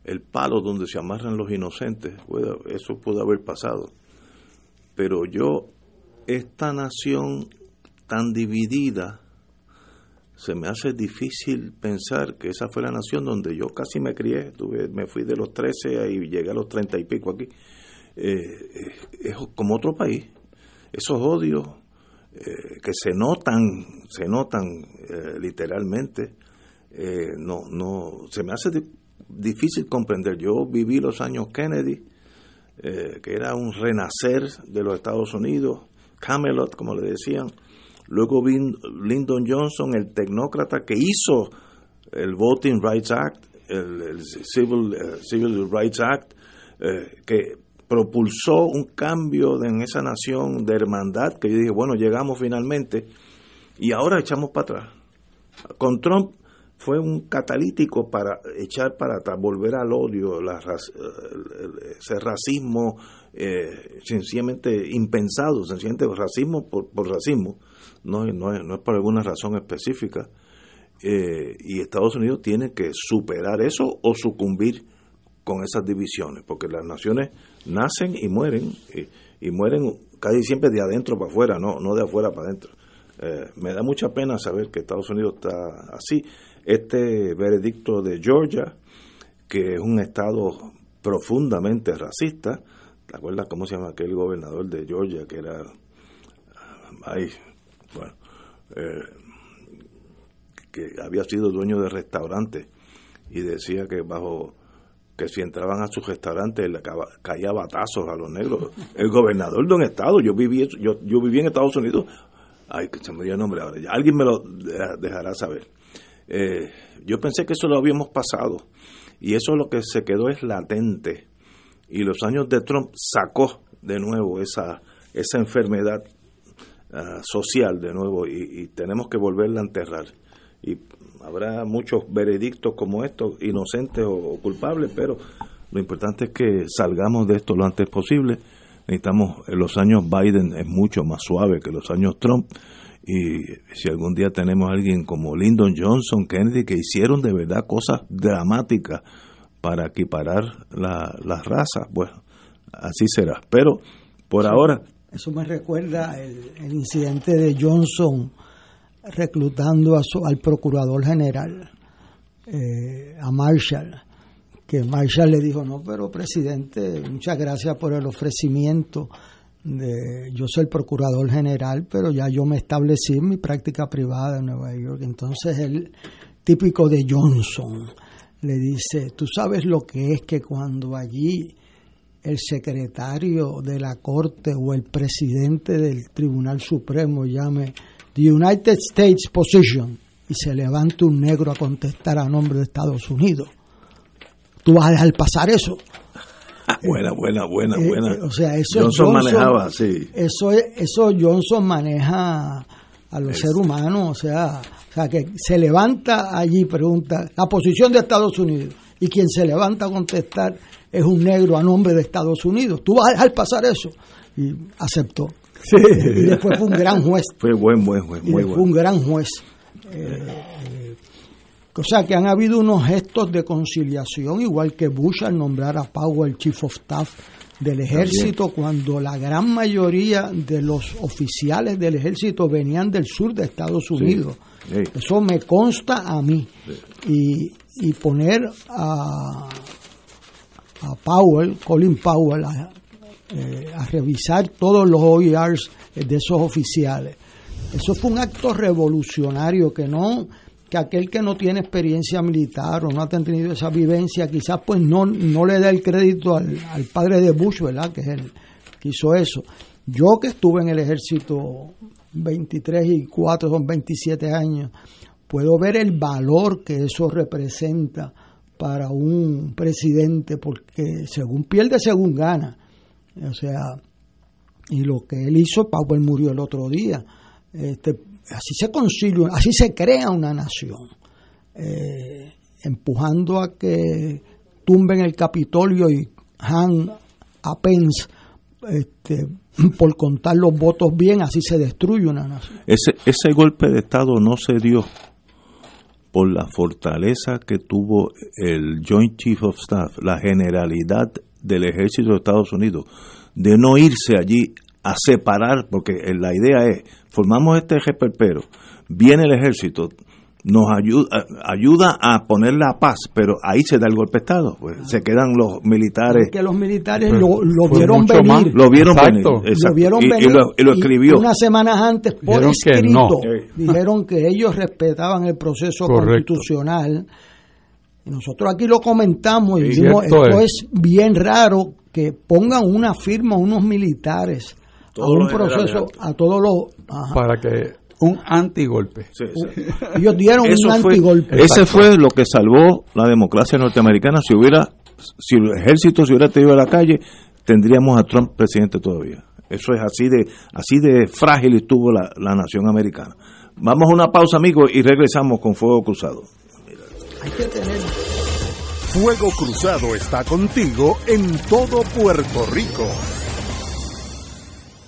el palo donde se amarran los inocentes, eso pudo haber pasado. Pero yo, esta nación tan dividida, se me hace difícil pensar que esa fue la nación donde yo casi me crié, tuve, me fui de los 13 y llegué a los 30 y pico aquí. Eh, es como otro país. Esos odios eh, que se notan, se notan eh, literalmente, no, no, se me hace difícil comprender. Yo viví los años Kennedy, que era un renacer de los Estados Unidos, Camelot, como le decían, Luego vino Lyndon Johnson, el tecnócrata que hizo el Voting Rights Act, el, Civil, eh, Civil, Rights Act, eh, que propulsó un cambio en esa nación de hermandad, que yo dije, bueno, llegamos finalmente, y ahora echamos para atrás. Con Trump fue un catalítico para echar para atrás, volver al odio, la, ese racismo eh, sencillamente impensado, sencillamente racismo por racismo no, no, no es por alguna razón específica. Eh, y Estados Unidos tiene que superar eso o sucumbir con esas divisiones, porque las naciones nacen y mueren, y, mueren casi siempre de adentro para afuera, no, no de afuera para adentro. Eh, me da mucha pena saber que Estados Unidos está así. Este veredicto de Georgia, que es un estado profundamente racista, ¿te acuerdas cómo se llama aquel gobernador de Georgia que era... Ay, bueno, eh, que había sido dueño de restaurante y decía que bajo que si entraban a su restaurante le caía batazos a los negros. El gobernador de un estado, yo viví yo, yo viví en Estados Unidos, ay, que se me dio el nombre ahora, alguien me lo dejará saber. Eh, yo pensé que eso lo habíamos pasado y eso lo que se quedó es latente y los años de Trump sacó de nuevo esa, esa enfermedad Ah, social de nuevo y, tenemos que volverla a enterrar. Y habrá muchos veredictos como estos, inocentes o, culpables, pero lo importante es que salgamos de esto lo antes posible. Necesitamos, en los años Biden es mucho más suave que los años Trump. Y si algún día tenemos a alguien como Lyndon Johnson, Kennedy, que hicieron de verdad cosas dramáticas para equiparar las razas, bueno, así será. Pero por ahora eso me recuerda el, incidente de Johnson reclutando a al procurador general, eh, a Marshall, que Marshall le dijo, no, pero presidente, muchas gracias por el ofrecimiento. De, yo soy el procurador general, pero ya yo me establecí en mi práctica privada en Nueva York. Entonces el típico de Johnson le dice, tú sabes lo que es que cuando allí el secretario de la Corte o el presidente del Tribunal Supremo llame The United States Position y se levanta un negro a contestar a nombre de Estados Unidos. ¿Tú vas a dejar pasar eso? buena, buena, buena, eh, buena. Eh, o sea, eso Johnson, manejaba, sí. Eso, eso Johnson maneja a los seres humanos, o sea, o sea, que se levanta allí pregunta la posición de Estados Unidos y quien se levanta a contestar es un negro a nombre de Estados Unidos. ¿Tú vas a dejar pasar eso? Y aceptó. y después fue un gran juez. Fue buen, buen juez, muy fue bueno. un gran juez. Eh, eh, o sea que han habido unos gestos de conciliación, igual que Bush al nombrar a Powell Chief of Staff del ejército, cuando la gran mayoría de los oficiales del ejército venían del sur de Estados Unidos. Sí. Eso me consta a mí. Y, y poner a, a Powell, Colin Powell, a, eh, revisar todos los OERs de esos oficiales. Eso fue un acto revolucionario que no que aquel que no tiene experiencia militar o no ha tenido esa vivencia quizás pues no, no le da el crédito al, al padre de Bush, ¿verdad? Que es el que hizo eso. Yo que estuve en el ejército 23 y 4 son 27 años, puedo ver el valor que eso representa para un presidente porque según pierde, según gana. O sea, y lo que él hizo, Powell murió el otro día. Este, así se concilia, así se crea una nación, eh, empujando a que tumben el Capitolio y Han a Pence este, por contar los votos bien, así se destruye una nación. Ese, ese golpe de Estado no se dio por la fortaleza que tuvo el Joint Chief of Staff, la generalidad del ejército de Estados Unidos, de no irse allí a separar, porque la idea es, formamos este eje perpero, viene el ejército, nos ayuda, ayuda a poner la paz, pero ahí se da el golpe de Estado, pues se quedan los militares. Que los militares lo, lo vieron venir. más. Lo vieron Exacto. venir, exacto, lo vieron y, y venir lo, y lo escribió. unas semanas antes por Dijeron que escrito no. dijeron que ellos respetaban el proceso Correcto. constitucional y nosotros aquí lo comentamos y dijimos esto es. es. bien raro que pongan una firma unos militares Todos a un proceso a todos los ajá. Para que un antigolpe. Sí, sí. ellos dieron Eso un fue- antigolpe Ese fue lo que salvó la democracia norteamericana. Si hubiera, si el ejército se hubiera tenido a la calle, tendríamos a Trump presidente todavía. Eso es así de, así de frágil estuvo la, la nación americana. Vamos a una pausa, amigos, y regresamos con Fuego Cruzado. hay que tener Fuego Cruzado está contigo en todo Puerto Rico.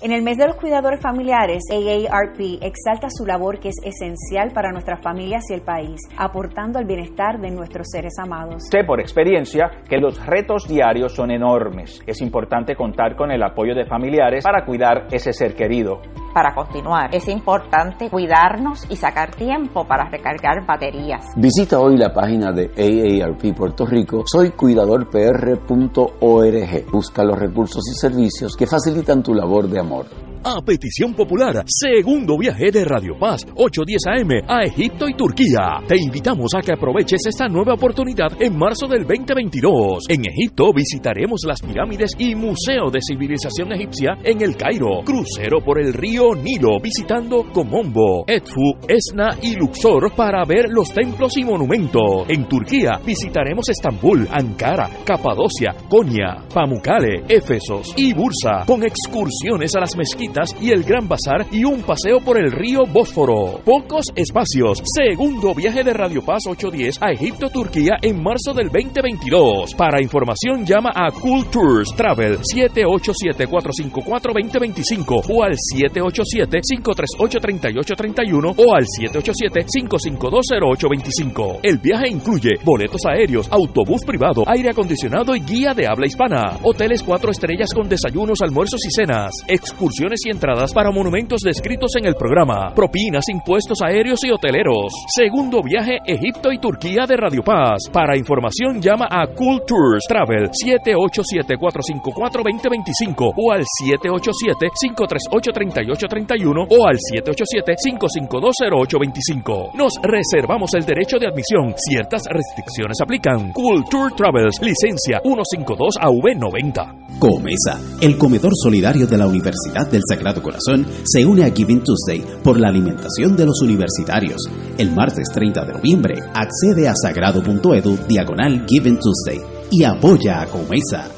En el mes de los cuidadores familiares, AARP exalta su labor que es esencial para nuestras familias y el país, aportando al bienestar de nuestros seres amados. Sé por experiencia que los retos diarios son enormes. Es importante contar con el apoyo de familiares para cuidar ese ser querido. Para continuar, es importante cuidarnos y sacar tiempo para recargar baterías. Visita hoy la página de AARP Puerto Rico, soycuidadorpr.org. Busca los recursos y servicios que facilitan tu labor de amor amor. A petición popular, segundo viaje de Radio Paz, 810 AM a Egipto y Turquía. Te invitamos a que aproveches esta nueva oportunidad en marzo del 2022. En Egipto visitaremos las pirámides y Museo de Civilización Egipcia en el Cairo. Crucero por el río Nilo visitando Comombo, Edfu, Esna y Luxor para ver los templos y monumentos. En Turquía visitaremos Estambul, Ankara, Capadocia, Konya, Pamukkale, Éfesos y Bursa con excursiones a las mezquitas y el Gran Bazar y un paseo por el río Bósforo. Pocos espacios. Segundo viaje de Radio Paz 810 a Egipto, Turquía en marzo del 2022. Para información llama a Cool Tours Travel 787-454-2025 o al 787-538-3831 o al 787-552-0825. El viaje incluye boletos aéreos, autobús privado, aire acondicionado y guía de habla hispana, hoteles cuatro estrellas con desayunos, almuerzos y cenas, excursiones y entradas para monumentos descritos en el programa, propinas, impuestos aéreos y hoteleros. Segundo viaje Egipto y Turquía de Radio Paz. Para información llama a Cool Tours Travel 787-454-2025 o al 787-538-3831 o al 787-552-0825. Nos reservamos el derecho de admisión. Ciertas restricciones aplican. Cool Tour Travels, licencia 152AV90. Comesa, el comedor solidario de la Universidad del Sagrado Corazón, se une a Giving Tuesday por la alimentación de los universitarios. El martes 30 de noviembre, accede a sagrado.edu diagonal Giving Tuesday y apoya a Comesa.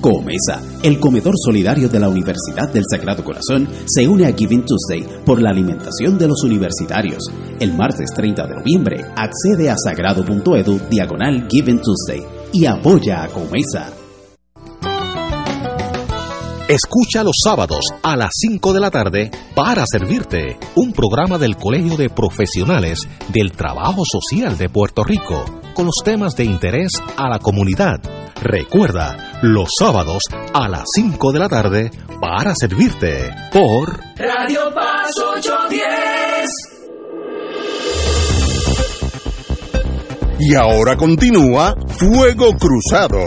Comesa, el comedor solidario de la Universidad del Sagrado Corazón, se une a Giving Tuesday por la alimentación de los universitarios. El martes 30 de noviembre, accede a sagrado.edu diagonal Giving Tuesday y apoya a Comesa. Escucha los sábados a las 5 de la tarde para servirte un programa del Colegio de Profesionales del Trabajo Social de Puerto Rico con los temas de interés a la comunidad. Recuerda, los sábados a las 5 de la tarde para servirte por Radio Paz 810. Y ahora continúa Fuego Cruzado.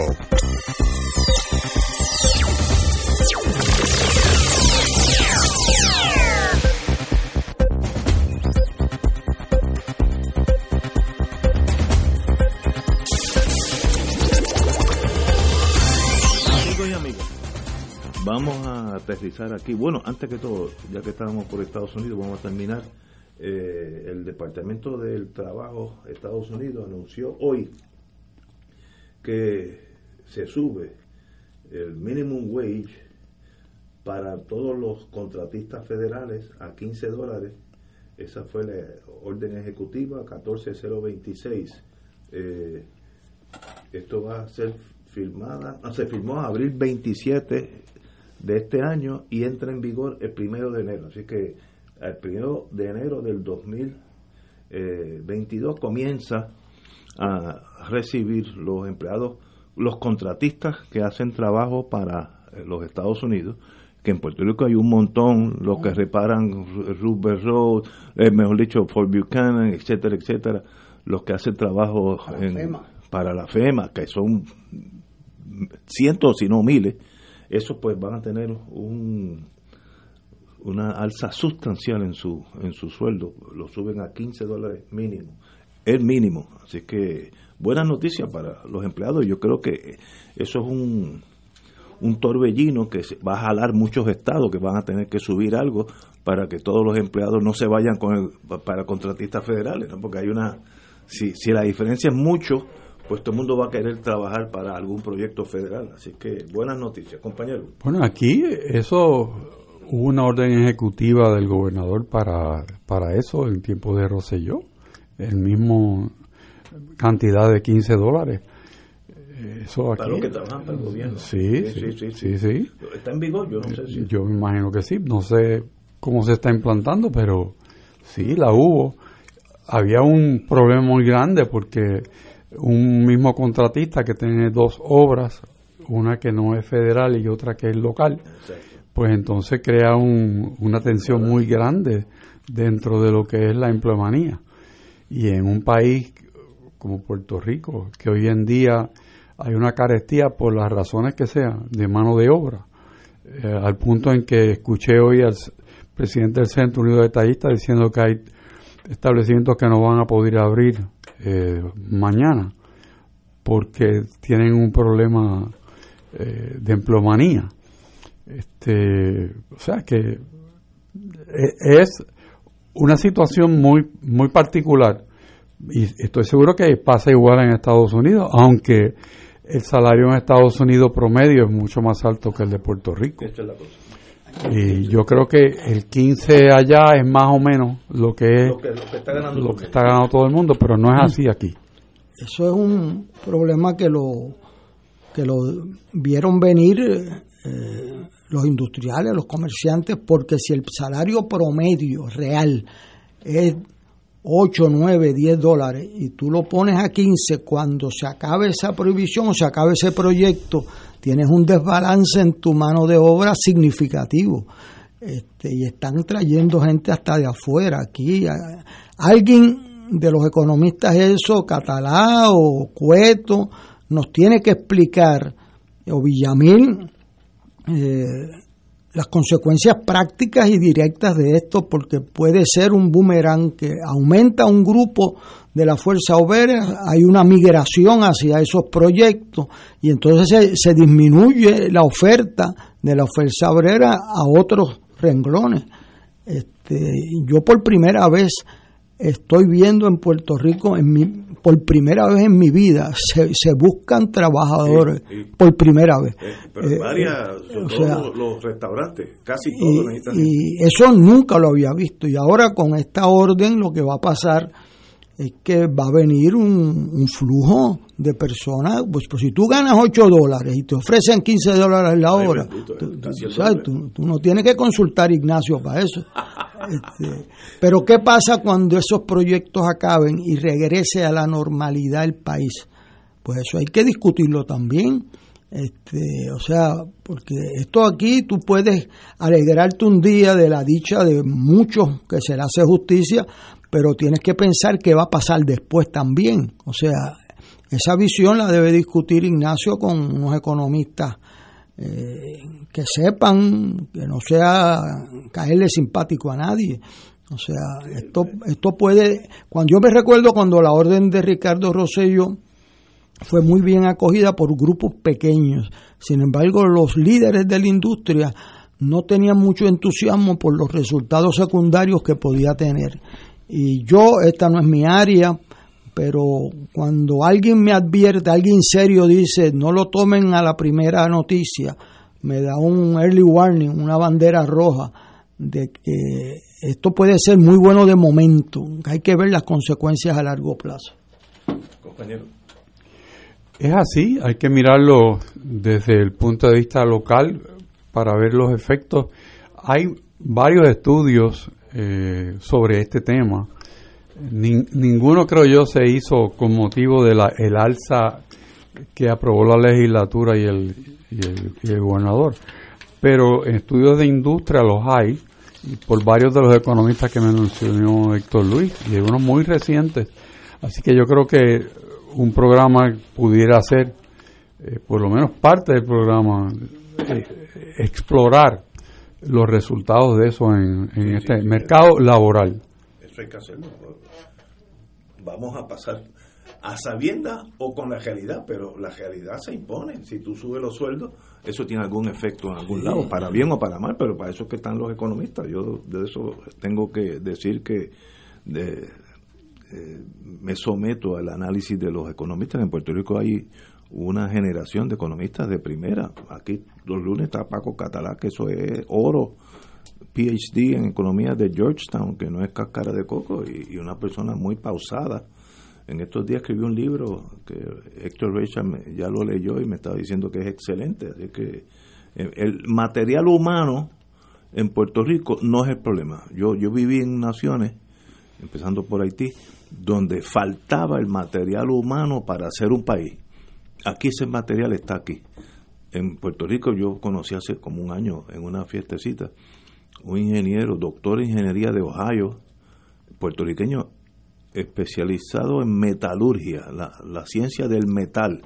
Aterrizar aquí. Bueno, antes que todo, ya que estábamos por Estados Unidos, vamos a terminar. Eh, el Departamento del Trabajo de Estados Unidos anunció hoy que se sube el minimum wage para todos los contratistas federales a 15 dólares. Esa fue la orden ejecutiva 14026. Eh, esto va a ser firmada, no, se firmó abril 27 de este año y entra en vigor el primero de enero. Así que el primero de enero del 2022 comienza a recibir los empleados, los contratistas que hacen trabajo para eh, los Estados Unidos, que en Puerto Rico hay un montón, los que reparan Rubber Road, eh, mejor dicho, Fort Buchanan, etcétera, etcétera, los que hacen trabajo para la FEMA, que son cientos, si no miles, esos pues van a tener un, una alza sustancial en su, en su sueldo, lo suben a 15 dólares mínimo, el mínimo, así que buena noticia para los empleados, yo creo que eso es un, un torbellino que va a jalar muchos estados que van a tener que subir algo para que todos los empleados no se vayan con el, para contratistas federales, ¿no? porque hay una, si, si la diferencia es mucho, pues todo el mundo va a querer trabajar para algún proyecto federal. Así que buenas noticias, compañero. Bueno, aquí eso hubo una orden ejecutiva del gobernador para, para eso en tiempo de Roselló, el mismo cantidad de 15 dólares. Eso aquí, para los que trabajan para el gobierno. Sí sí sí, sí, sí, ¿Está en vigor? Yo no sé si. Yo me imagino que sí. No sé cómo se está implantando, pero sí, la hubo. Había un problema muy grande porque un mismo contratista que tiene dos obras, una que no es federal y otra que es local, pues entonces crea un, una tensión muy grande dentro de lo que es la empleomanía. Y en un país como Puerto Rico, que hoy en día hay una carestía por las razones que sean de mano de obra, eh, al punto en que escuché hoy al presidente del Centro Unido de Detallistas diciendo que hay establecimientos que no van a poder abrir eh, mañana porque tienen un problema eh, de emplomanía. Este, o sea que eh, es una situación muy muy particular y estoy seguro que pasa igual en Estados Unidos, aunque el salario en Estados Unidos promedio es mucho más alto que el de Puerto Rico. Y yo creo que el 15 allá es más o menos lo que es lo que, está, ganando lo que está ganando todo el mundo, pero no es así aquí. Eso es un problema que lo que lo vieron venir eh, los industriales, los comerciantes, porque si el salario promedio real es 8, 9, 10 dólares y tú lo pones a 15, cuando se acabe esa prohibición o se acabe ese proyecto, tienes un desbalance en tu mano de obra significativo. Este, y están trayendo gente hasta de afuera aquí. Alguien de los economistas, eso, Catalá o Cueto, nos tiene que explicar, o Villamil, eh, las consecuencias prácticas y directas de esto, porque puede ser un boomerang que aumenta un grupo de la fuerza obrera, hay una migración hacia esos proyectos y entonces se, se disminuye la oferta de la fuerza obrera a otros renglones. Este, yo por primera vez estoy viendo en Puerto Rico, en mi, por primera vez en mi vida, se, se buscan trabajadores, por primera vez. pero Eh, varias, o todos sea, los, los restaurantes, casi todos necesitan. y eso nunca lo había visto. Y ahora con esta orden lo que va a pasar es que va a venir un, un flujo de personas. Pues, pues si tú ganas 8 dólares y te ofrecen 15 dólares la Ay, hora, bendito, tú, casi tú el sabes, doble. tú- tú no tienes que consultar a Ignacio para eso. Este, pero ¿qué pasa cuando esos proyectos acaben y regrese a la normalidad el país? Pues eso hay que discutirlo también. Este, o sea, porque esto aquí tú puedes alegrarte un día de la dicha de muchos que se le hace justicia, pero tienes que pensar qué va a pasar después también. O sea, esa visión la debe discutir Ignacio con unos economistas eh, que sepan, que no sea caerle simpático a nadie. O sea, esto, esto puede, cuando yo me recuerdo cuando la orden de Ricardo Rosello fue muy bien acogida por grupos pequeños. Sin embargo, los líderes de la industria no tenían mucho entusiasmo por los resultados secundarios que podía tener. Y yo, esta no es mi área, pero cuando alguien me advierte, alguien serio dice, no lo tomen a la primera noticia, me da un early warning, una bandera roja de que esto puede ser muy bueno de momento, hay que ver las consecuencias a largo plazo. Compañero. Es así, hay que mirarlo desde el punto de vista local para ver los efectos. Hay varios estudios eh, sobre este tema. Nin- ninguno, creo yo, se hizo con motivo de la el alza que aprobó la legislatura y el, y el, y el gobernador. Pero estudios de industria los hay por varios de los economistas que mencionó Héctor Luis y unos muy recientes. Así que yo creo que un programa pudiera ser, eh, por lo menos parte del programa, eh, explorar los resultados de eso en, en este mercado laboral. Eso hay que hacerlo. Vamos a pasar a sabienda o con la realidad, pero la realidad se impone. Si tú subes los sueldos, eso tiene algún efecto en algún lado, para bien o para mal, pero para eso es que están los economistas. Yo de eso tengo que decir que de- eh, me someto al análisis de los economistas. En Puerto Rico hay una generación de economistas de primera. Aquí los lunes está Paco Catalá, que eso es oro. PhD en economía de Georgetown, que no es cáscara de coco, y, una persona muy pausada. En estos días escribió un libro que Héctor me- ya lo leyó y me estaba diciendo que es excelente. Así que eh, el material humano en Puerto Rico no es el problema. Yo, yo viví en naciones, empezando por Haití, donde faltaba el material humano para hacer un país. Aquí ese material está aquí. En Puerto Rico yo conocí hace como un año en una fiestecita un ingeniero, doctor en ingeniería de Ohio, puertorriqueño especializado en metalurgia, la, ciencia del metal.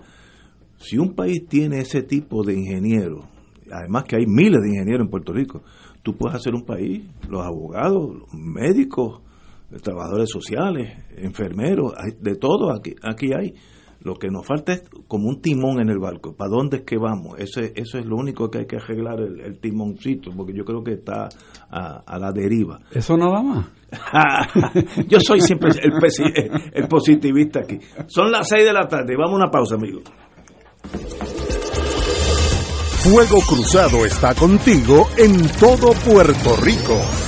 Si un país tiene ese tipo de ingenieros, además que hay miles de ingenieros en Puerto Rico, tú puedes hacer un país, los abogados, los médicos, trabajadores sociales, enfermeros, de todo aquí, aquí hay. Lo que nos falta es como un timón en el barco. ¿Para dónde es que vamos? Ese, eso es lo único que hay que arreglar, el, el timoncito, porque yo creo que está a, a la deriva. Eso nada más. yo soy siempre el positivista aquí. Son las 6 de la tarde. Vamos a una pausa, amigos. Fuego Cruzado está contigo en todo Puerto Rico.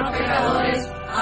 pecadores,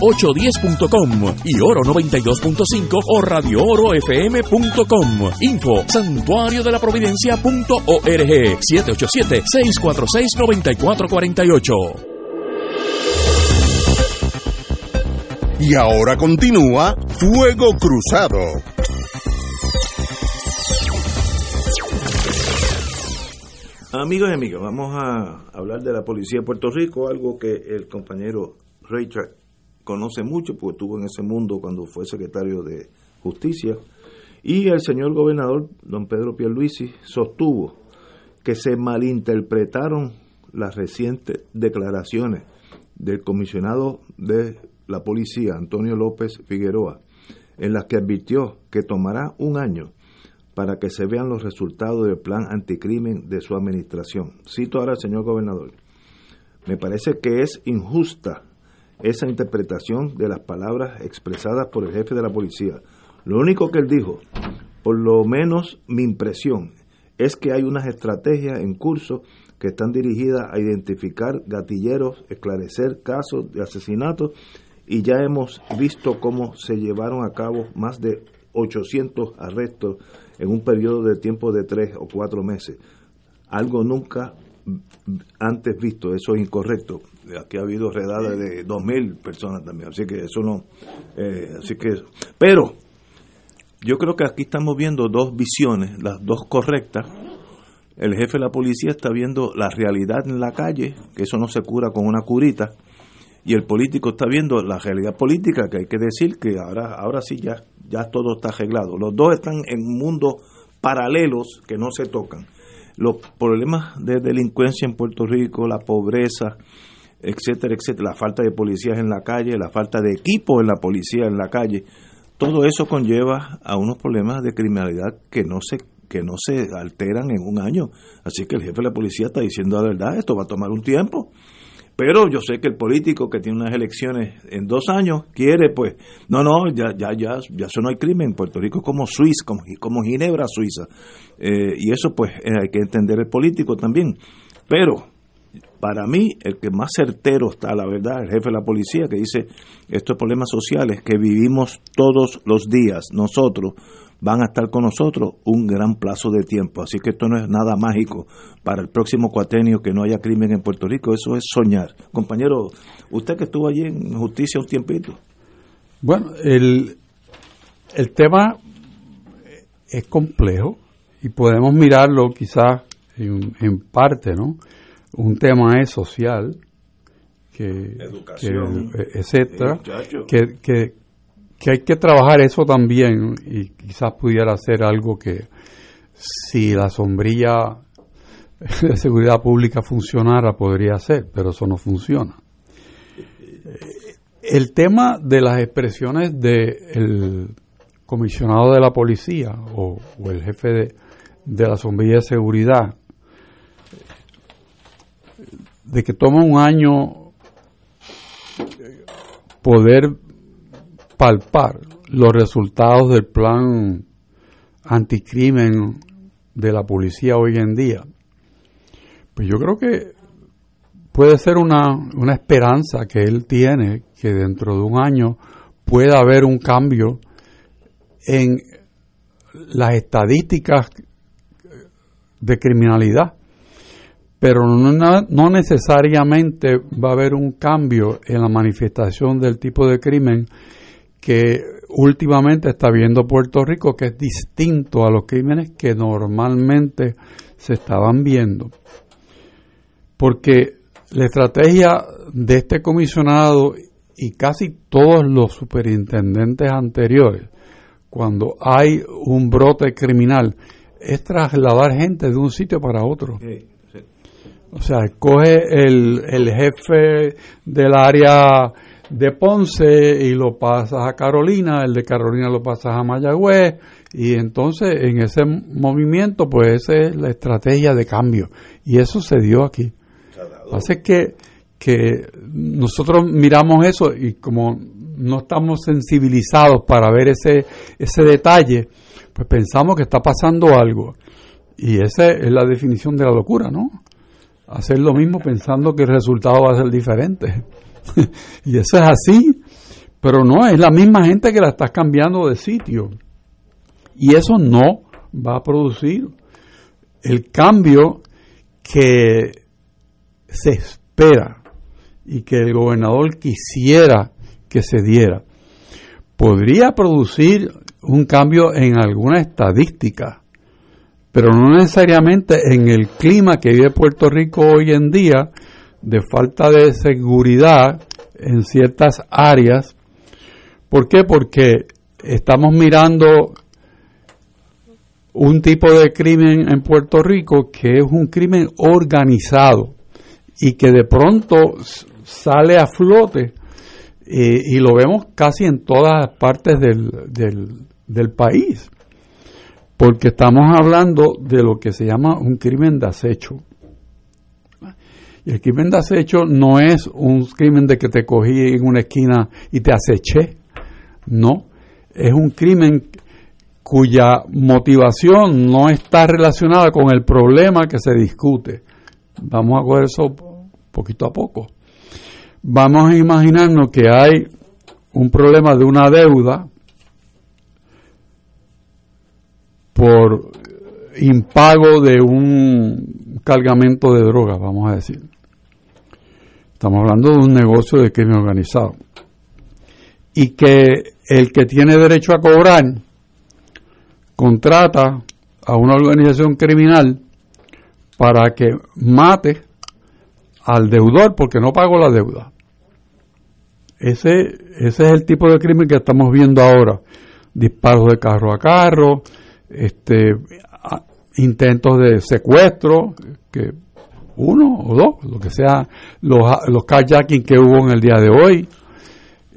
810.com y Oro 92.5 o Radio Oro FM.com. Info santuario de la providencia.org 787-646-9448. Y ahora continúa Fuego Cruzado. Amigos y amigas, vamos a hablar de la policía de Puerto Rico, algo que el compañero Richard conoce mucho, porque estuvo en ese mundo cuando fue secretario de Justicia, y el señor gobernador, don Pedro Pierluisi, sostuvo que se malinterpretaron las recientes declaraciones del comisionado de la policía, Antonio López Figueroa, en las que advirtió que tomará un año para que se vean los resultados del plan anticrimen de su administración. Cito ahora al señor gobernador. Me parece que es injusta esa interpretación de las palabras expresadas por el jefe de la policía. Lo único que él dijo, por lo menos mi impresión, es que hay unas estrategias en curso que están dirigidas a identificar gatilleros, esclarecer casos de asesinatos y ya hemos visto cómo se llevaron a cabo más de 800 arrestos en un periodo de tiempo de tres o cuatro meses. Algo nunca antes visto, eso es incorrecto. Aquí ha habido redadas de 2.000 personas también, así que eso no. Eh, así que. Pero yo creo que aquí estamos viendo dos visiones, las dos correctas. El jefe de la policía está viendo la realidad en la calle, que eso no se cura con una curita, y el político está viendo la realidad política, que hay que decir que ahora, ahora sí ya, ya todo está arreglado. Los dos están en mundos paralelos que no se tocan. Los problemas de delincuencia en Puerto Rico, la pobreza, etcétera, etcétera, la falta de policías en la calle, la falta de equipo en la policía en la calle, todo eso conlleva a unos problemas de criminalidad que no se que no se alteran en un año. Así que el jefe de la policía está diciendo la verdad, esto va a tomar un tiempo. Pero yo sé que el político que tiene unas elecciones en dos años quiere, pues, no, no, ya, ya, ya, ya eso no hay crimen. Puerto Rico es como Suiza, como, como Ginebra, Suiza. Eh, y eso, pues, hay que entender el político también. Pero para mí, el que más certero está, la verdad, el jefe de la policía, que dice estos problemas sociales que vivimos todos los días, nosotros, van a estar con nosotros un gran plazo de tiempo. Así que esto no es nada mágico para el próximo cuatenio que no haya crimen en Puerto Rico. Eso es soñar. Compañero, usted que estuvo allí en justicia un tiempito. Bueno, el, el tema es complejo y podemos mirarlo quizás en, en parte, ¿no? Un tema es social, que, Educación. que, etcétera, que, que, que hay que trabajar eso también y quizás pudiera ser algo que si la sombrilla de seguridad pública funcionara podría ser, pero eso no funciona. Eh, El tema de las expresiones del comisionado de la policía o, o el jefe de, de la sombrilla de seguridad, de que toma un año eh, poder palpar los resultados del plan anticrimen de la policía hoy en día, pues yo creo que puede ser una, una esperanza que él tiene que dentro de un año pueda haber un cambio en las estadísticas de criminalidad, pero no, no necesariamente va a haber un cambio en la manifestación del tipo de crimen que últimamente está viendo Puerto Rico, que es distinto a los crímenes que normalmente se estaban viendo. Porque la estrategia de este comisionado y casi todos los superintendentes anteriores, cuando hay un brote criminal, es trasladar gente de un sitio para otro. O sea, coge el, el jefe del área de Ponce y lo pasas a Carolina, el de Carolina lo pasas a Mayagüez, y entonces en ese movimiento, pues esa es la estrategia de cambio. Y eso se dio aquí. Hace que, que nosotros miramos eso y como no estamos sensibilizados para ver ese, ese detalle, pues pensamos que está pasando algo. Y esa es la definición de la locura, ¿no? Hacer lo mismo pensando que el resultado va a ser diferente. y eso es así, pero no, es la misma gente que la estás cambiando de sitio. Y eso no va a producir el cambio que se espera y que el gobernador quisiera que se diera. Podría producir un cambio en alguna estadística, pero no necesariamente en el clima que vive Puerto Rico hoy en día, de falta de seguridad en ciertas áreas. ¿Por qué? Porque estamos mirando un tipo de crimen en Puerto Rico que es un crimen organizado y que de pronto sale a flote eh, y lo vemos casi en todas partes del, del, del país, porque estamos hablando de lo que se llama un crimen de acecho. Y el crimen de acecho no es un crimen de que te cogí en una esquina y te aceché. No, es un crimen cuya motivación no está relacionada con el problema que se discute. Vamos a coger eso poquito a poco. Vamos a imaginarnos que hay un problema de una deuda por impago de un cargamento de drogas, vamos a decir. Estamos hablando de un negocio de crimen organizado. Y que el que tiene derecho a cobrar contrata a una organización criminal para que mate al deudor porque no pagó la deuda. Ese, ese es el tipo de crimen que estamos viendo ahora. Disparos de carro a carro, este, intentos de secuestro, que uno o dos, lo que sea, los, los carjacking que hubo en el día de hoy.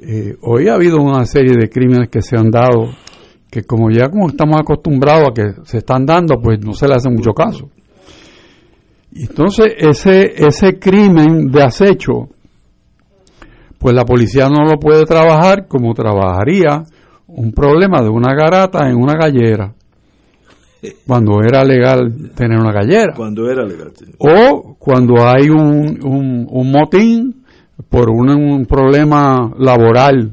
Eh, hoy ha habido una serie de crímenes que se han dado, que como ya como estamos acostumbrados a que se están dando, pues no se le hace mucho caso. Entonces ese, ese crimen de acecho, pues la policía no lo puede trabajar como trabajaría un problema de una garata en una gallera. Cuando era legal tener una gallera. Cuando era legal. O cuando hay un, un, un motín por un, un problema laboral.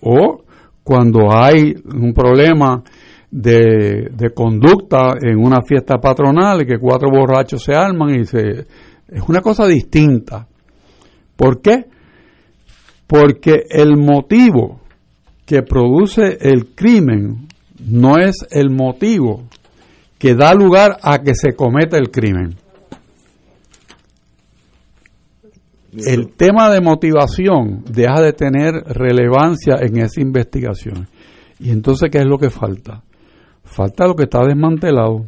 O cuando hay un problema de, de, conducta en una fiesta patronal que cuatro borrachos se arman y se... Es una cosa distinta. ¿Por qué? Porque el motivo que produce el crimen no es el motivo que da lugar a que se cometa el crimen. El tema de motivación deja de tener relevancia en esa investigación. Y entonces, ¿qué es lo que falta? Falta lo que está desmantelado,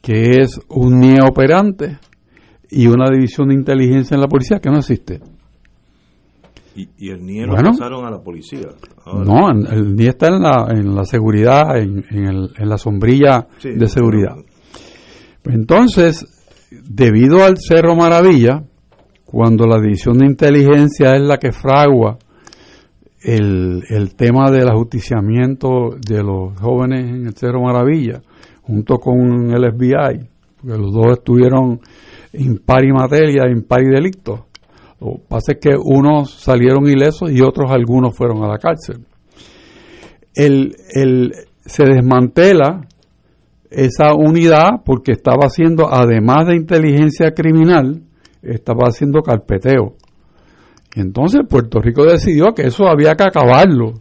que es un NIE operante y una división de inteligencia en la policía que no existe. Y, el NIE lo pasaron a la policía. No, el NIE está en la, en la seguridad, en, en, la sombrilla de seguridad. Entonces, debido al Cerro Maravilla, cuando la división de inteligencia es la que fragua el, el tema del ajusticiamiento de los jóvenes en el Cerro Maravilla, junto con el FBI, porque los dos estuvieron impari materia, impari delicto. Lo que pasa es que unos salieron ilesos y otros algunos fueron a la cárcel. El, el, se desmantela esa unidad porque estaba haciendo, además de inteligencia criminal, estaba haciendo carpeteo. entonces Puerto Rico decidió que eso había que acabarlo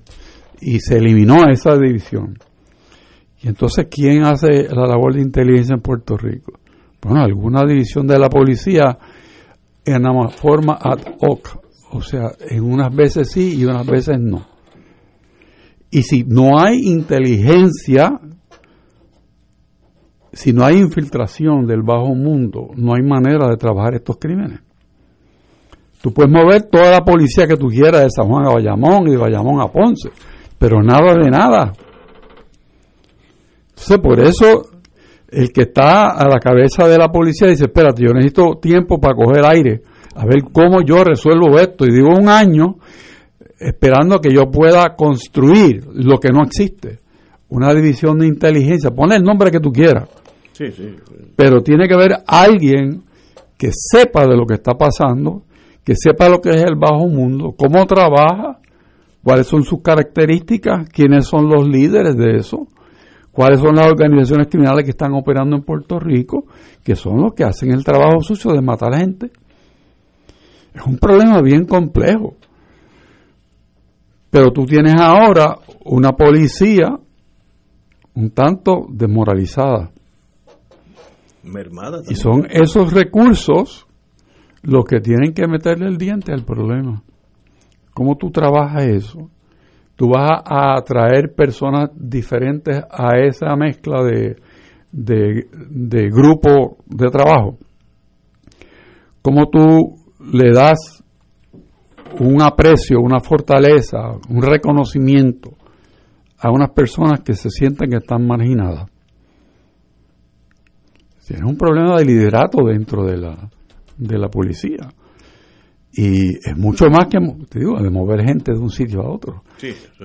y se eliminó esa división. Y entonces, ¿quién hace la labor de inteligencia en Puerto Rico? Bueno, alguna división de la policía en una forma ad hoc, o sea, en unas veces sí y unas veces no. Y si no hay inteligencia, si no hay infiltración del bajo mundo, no hay manera de trabajar estos crímenes. Tú puedes mover toda la policía que tú quieras de San Juan a Bayamón y de Bayamón a Ponce, pero nada de nada. Entonces, por eso el que está a la cabeza de la policía dice, espérate, yo necesito tiempo para coger aire, a ver cómo yo resuelvo esto. Y digo un año esperando que yo pueda construir lo que no existe. Una división de inteligencia, pone el nombre que tú quieras. Sí, sí. Pero tiene que haber alguien que sepa de lo que está pasando, que sepa lo que es el bajo mundo, cómo trabaja, cuáles son sus características, quiénes son los líderes de eso cuáles son las organizaciones criminales que están operando en Puerto Rico, que son los que hacen el trabajo sucio de matar gente. Es un problema bien complejo. Pero tú tienes ahora una policía un tanto desmoralizada. Mermada y son esos recursos los que tienen que meterle el diente al problema. ¿Cómo tú trabajas eso? Tú vas a atraer personas diferentes a esa mezcla de, de, grupo de trabajo. ¿Cómo tú le das un aprecio, una fortaleza, un reconocimiento a unas personas que se sienten que están marginadas. Tienes un problema de liderato dentro de la, de la policía. Y es mucho más que, te digo, de mover gente de un sitio a otro.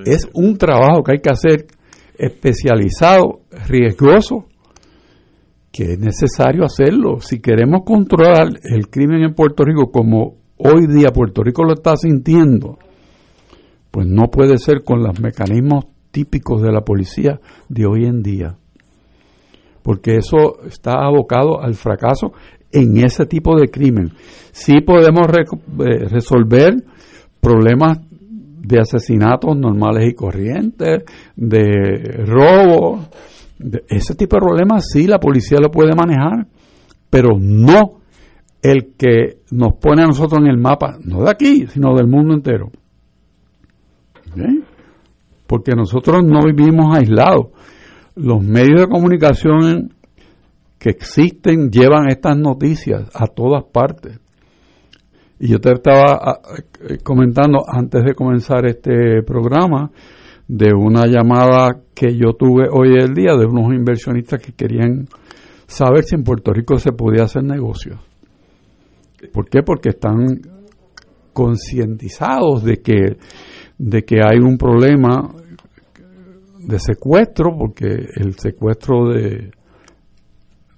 es un trabajo que hay que hacer especializado, riesgoso, que es necesario hacerlo. Si queremos controlar el crimen en Puerto Rico como hoy día Puerto Rico lo está sintiendo, pues no puede ser con los mecanismos típicos de la policía de hoy en día. Porque eso está abocado al fracaso en ese tipo de crimen. Sí podemos eh, resolver problemas de asesinatos normales y corrientes, de robo, ese tipo de problemas sí la policía lo puede manejar, pero no el que nos pone a nosotros en el mapa, no de aquí, sino del mundo entero. Porque nosotros no vivimos aislados. Los medios de comunicación que existen llevan estas noticias a todas partes. Y yo te estaba eh, comentando antes de comenzar este programa de una llamada que yo tuve hoy el día de unos inversionistas que querían saber si en Puerto Rico se podía hacer negocio. ¿Por qué? Porque están concientizados de que, de que hay un problema de secuestro, porque el secuestro de,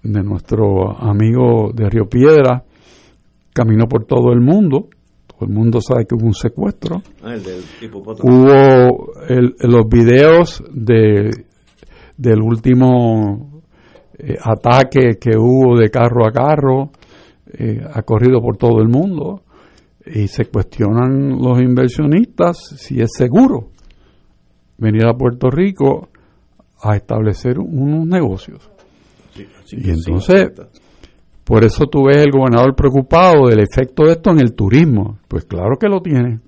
de nuestro amigo de Río Piedra caminó por todo el mundo. Todo el mundo sabe que hubo un secuestro. Ah, el del hipopótamo. Hubo el- los videos de, del último eh, ataque que hubo de carro a carro, eh, ha corrido por todo el mundo. Y se cuestionan los inversionistas si es seguro venir a Puerto Rico a establecer unos negocios. Sí, sí, Y entonces, sí. por eso tú ves el gobernador preocupado del efecto de esto en el turismo. Pues claro que lo tiene.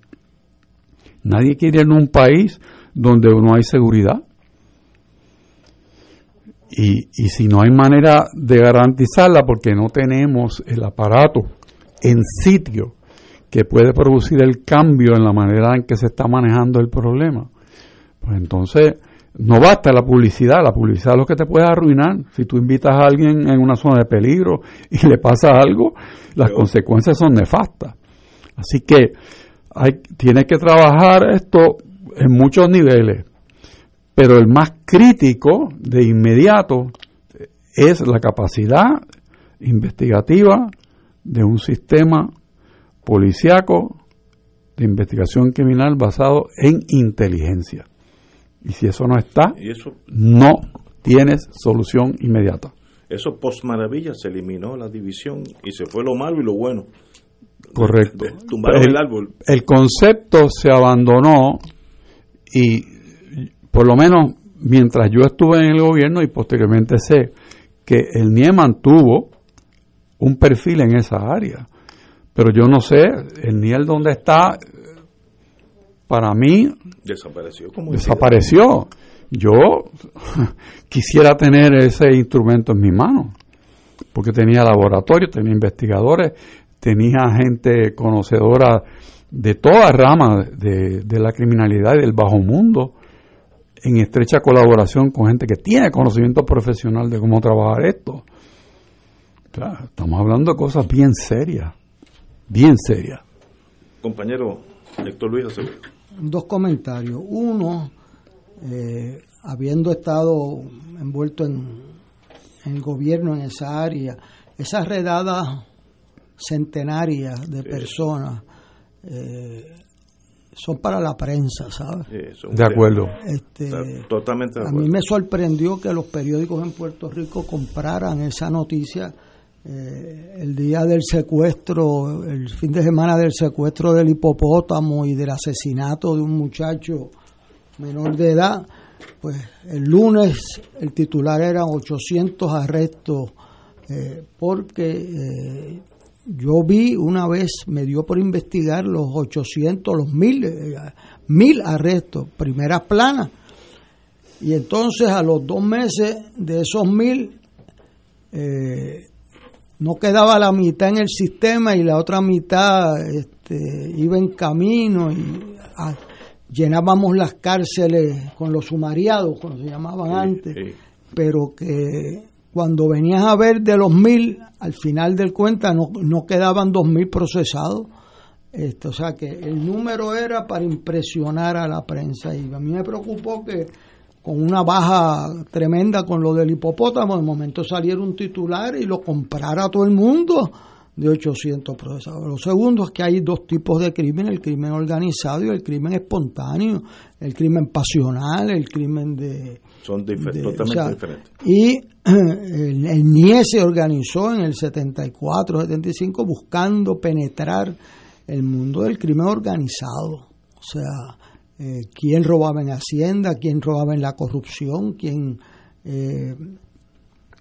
Nadie quiere ir en un país donde no hay seguridad. Y, y si no hay manera de garantizarla porque no tenemos el aparato en sitio que puede producir el cambio en la manera en que se está manejando el problema, pues entonces no basta la publicidad, la publicidad es lo que te puede arruinar. Si tú invitas a alguien en una zona de peligro y le pasa algo, las consecuencias son nefastas. Así que hay, tienes que trabajar esto en muchos niveles, pero el más crítico de inmediato es la capacidad investigativa de un sistema policiaco de investigación criminal basado en inteligencia. Y si eso no está, Y eso, no tienes solución inmediata. eso post maravilla se eliminó la división y se fue lo malo y lo bueno. Correcto. De- tumbaron el árbol. el concepto se abandonó y por lo menos mientras yo estuve en el gobierno y posteriormente sé que el NIE mantuvo un perfil en esa área. Pero yo no sé, el NIE donde está, para mí Desapareció como desapareció. Yo quisiera tener ese instrumento en mi mano, porque tenía laboratorio, tenía investigadores, tenía gente conocedora de todas ramas de, de la criminalidad y del bajo mundo, en estrecha colaboración con gente que tiene conocimiento profesional de cómo trabajar esto. O sea, estamos hablando de cosas bien serias, bien serias. Compañero Héctor Luis Acevedo. Dos comentarios. Uno, eh, habiendo estado envuelto en, en el gobierno en esa área, esas redadas centenarias de personas eh, son para la prensa, ¿sabes? Sí, De acuerdo. Este, totalmente de a acuerdo. mí me sorprendió que los periódicos en Puerto Rico compraran esa noticia eh, el día del secuestro, el fin de semana del secuestro del hipopótamo y del asesinato de un muchacho menor de edad. Pues el lunes el titular era 800 arrestos eh, porque eh, yo vi una vez, me dio por investigar los 800, los mil, eh, mil arrestos, primeras planas. Y entonces a los dos meses de esos mil, eh, no quedaba la mitad en el sistema y la otra mitad este, iba en camino y ah, llenábamos las cárceles con los sumariados, como se llamaban antes, pero que cuando venías a ver de los mil, al final del cuenta no, no quedaban dos mil procesados. Este, o sea que el número era para impresionar a la prensa y a mí me preocupó que con una baja tremenda con lo del hipopótamo, de momento saliera un titular y lo comprara todo el mundo de 800 procesados. Lo segundo es que hay dos tipos de crimen, el crimen organizado y el crimen espontáneo, el crimen pasional, el crimen de... Son difer- de- totalmente o sea, diferentes. Y el, el NIE se organizó en el 74, 75 buscando penetrar el mundo del crimen organizado. O sea, eh, quién robaba en Hacienda, quién robaba en la corrupción, quién... eh,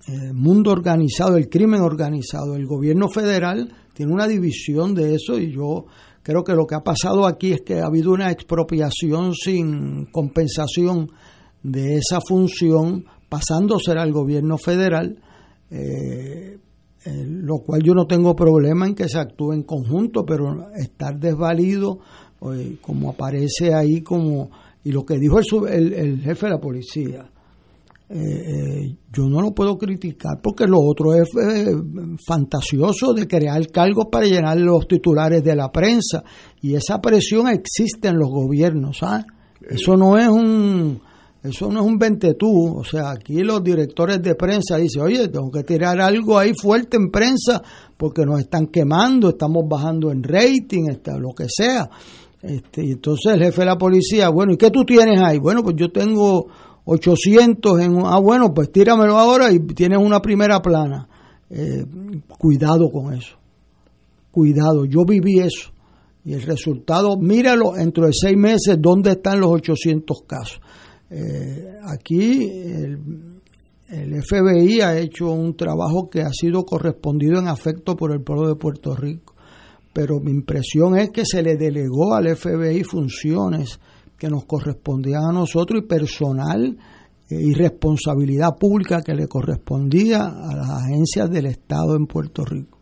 eh, mundo organizado, el crimen organizado, el gobierno federal tiene una división de eso y yo creo que lo que ha pasado aquí es que ha habido una expropiación sin compensación de esa función pasándosela al gobierno federal, eh, eh, lo cual yo no tengo problema en que se actúe en conjunto, pero estar desvalido, eh, como aparece ahí, como y lo que dijo el, el- el jefe de la policía, eh, eh, yo no lo puedo criticar porque lo otro es eh, fantasioso de crear cargos para llenar los titulares de la prensa y esa presión existe en los gobiernos ¿sabes? eso no es un Eso no es un ventetú, o sea, aquí los directores de prensa dicen, oye, tengo que tirar algo ahí fuerte en prensa porque nos están quemando, estamos bajando en rating, está, lo que sea. Este, y entonces el jefe de la policía, bueno, ¿y qué tú tienes ahí? Bueno, pues yo tengo 800 en... Ah, bueno, pues tíramelo ahora y tienes una primera plana. Eh, cuidado con eso. Cuidado, yo viví eso. Y el resultado, míralo, dentro de seis meses, ¿dónde están los 800 casos? Eh, aquí el, el, FBI ha hecho un trabajo que ha sido correspondido en afecto por el pueblo de Puerto Rico, pero mi impresión es que se le delegó al FBI funciones que nos correspondían a nosotros y personal eh, y responsabilidad pública que le correspondía a las agencias del Estado en Puerto Rico.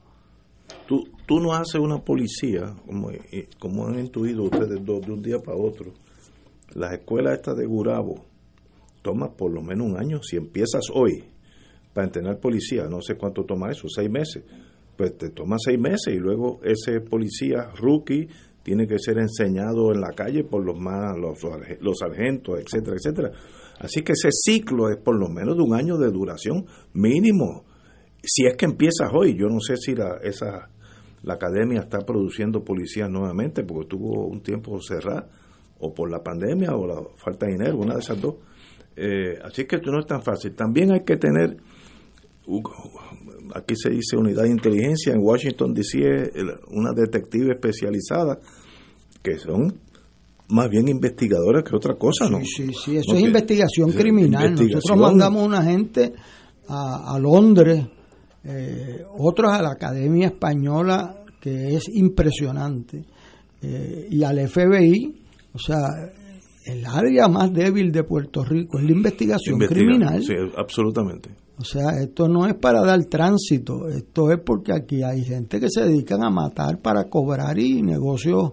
Tú, tú no haces una policía, como, eh, como han intuido ustedes dos, de un día para otro las escuelas estas de Gurabo toma por lo menos un año. Si empiezas hoy para entrenar policía, no sé cuánto toma eso, seis meses. Pues te toma seis meses y luego ese policía rookie tiene que ser enseñado en la calle por los más los, los sargentos, etcétera, etcétera. Así que ese ciclo es por lo menos de un año de duración mínimo. Si es que empiezas hoy, yo no sé si la, esa la academia está produciendo policías nuevamente porque tuvo un tiempo cerrado o por la pandemia o la falta de dinero, una de esas dos. Eh, así que esto no es tan fácil. También hay que tener, aquí se dice unidad de inteligencia, en Washington DC una detective especializada que son más bien investigadoras que otra cosa, ¿no? Sí, sí, eso es investigación criminal. Nosotros mandamos una gente a, Londres, eh, otros a la Academia Española, que es impresionante, eh, y al FBI, o sea, el área más débil de Puerto Rico es la investigación criminal. Sí, absolutamente. O sea, esto no es para dar tránsito, esto es porque aquí hay gente que se dedican a matar para cobrar y negocios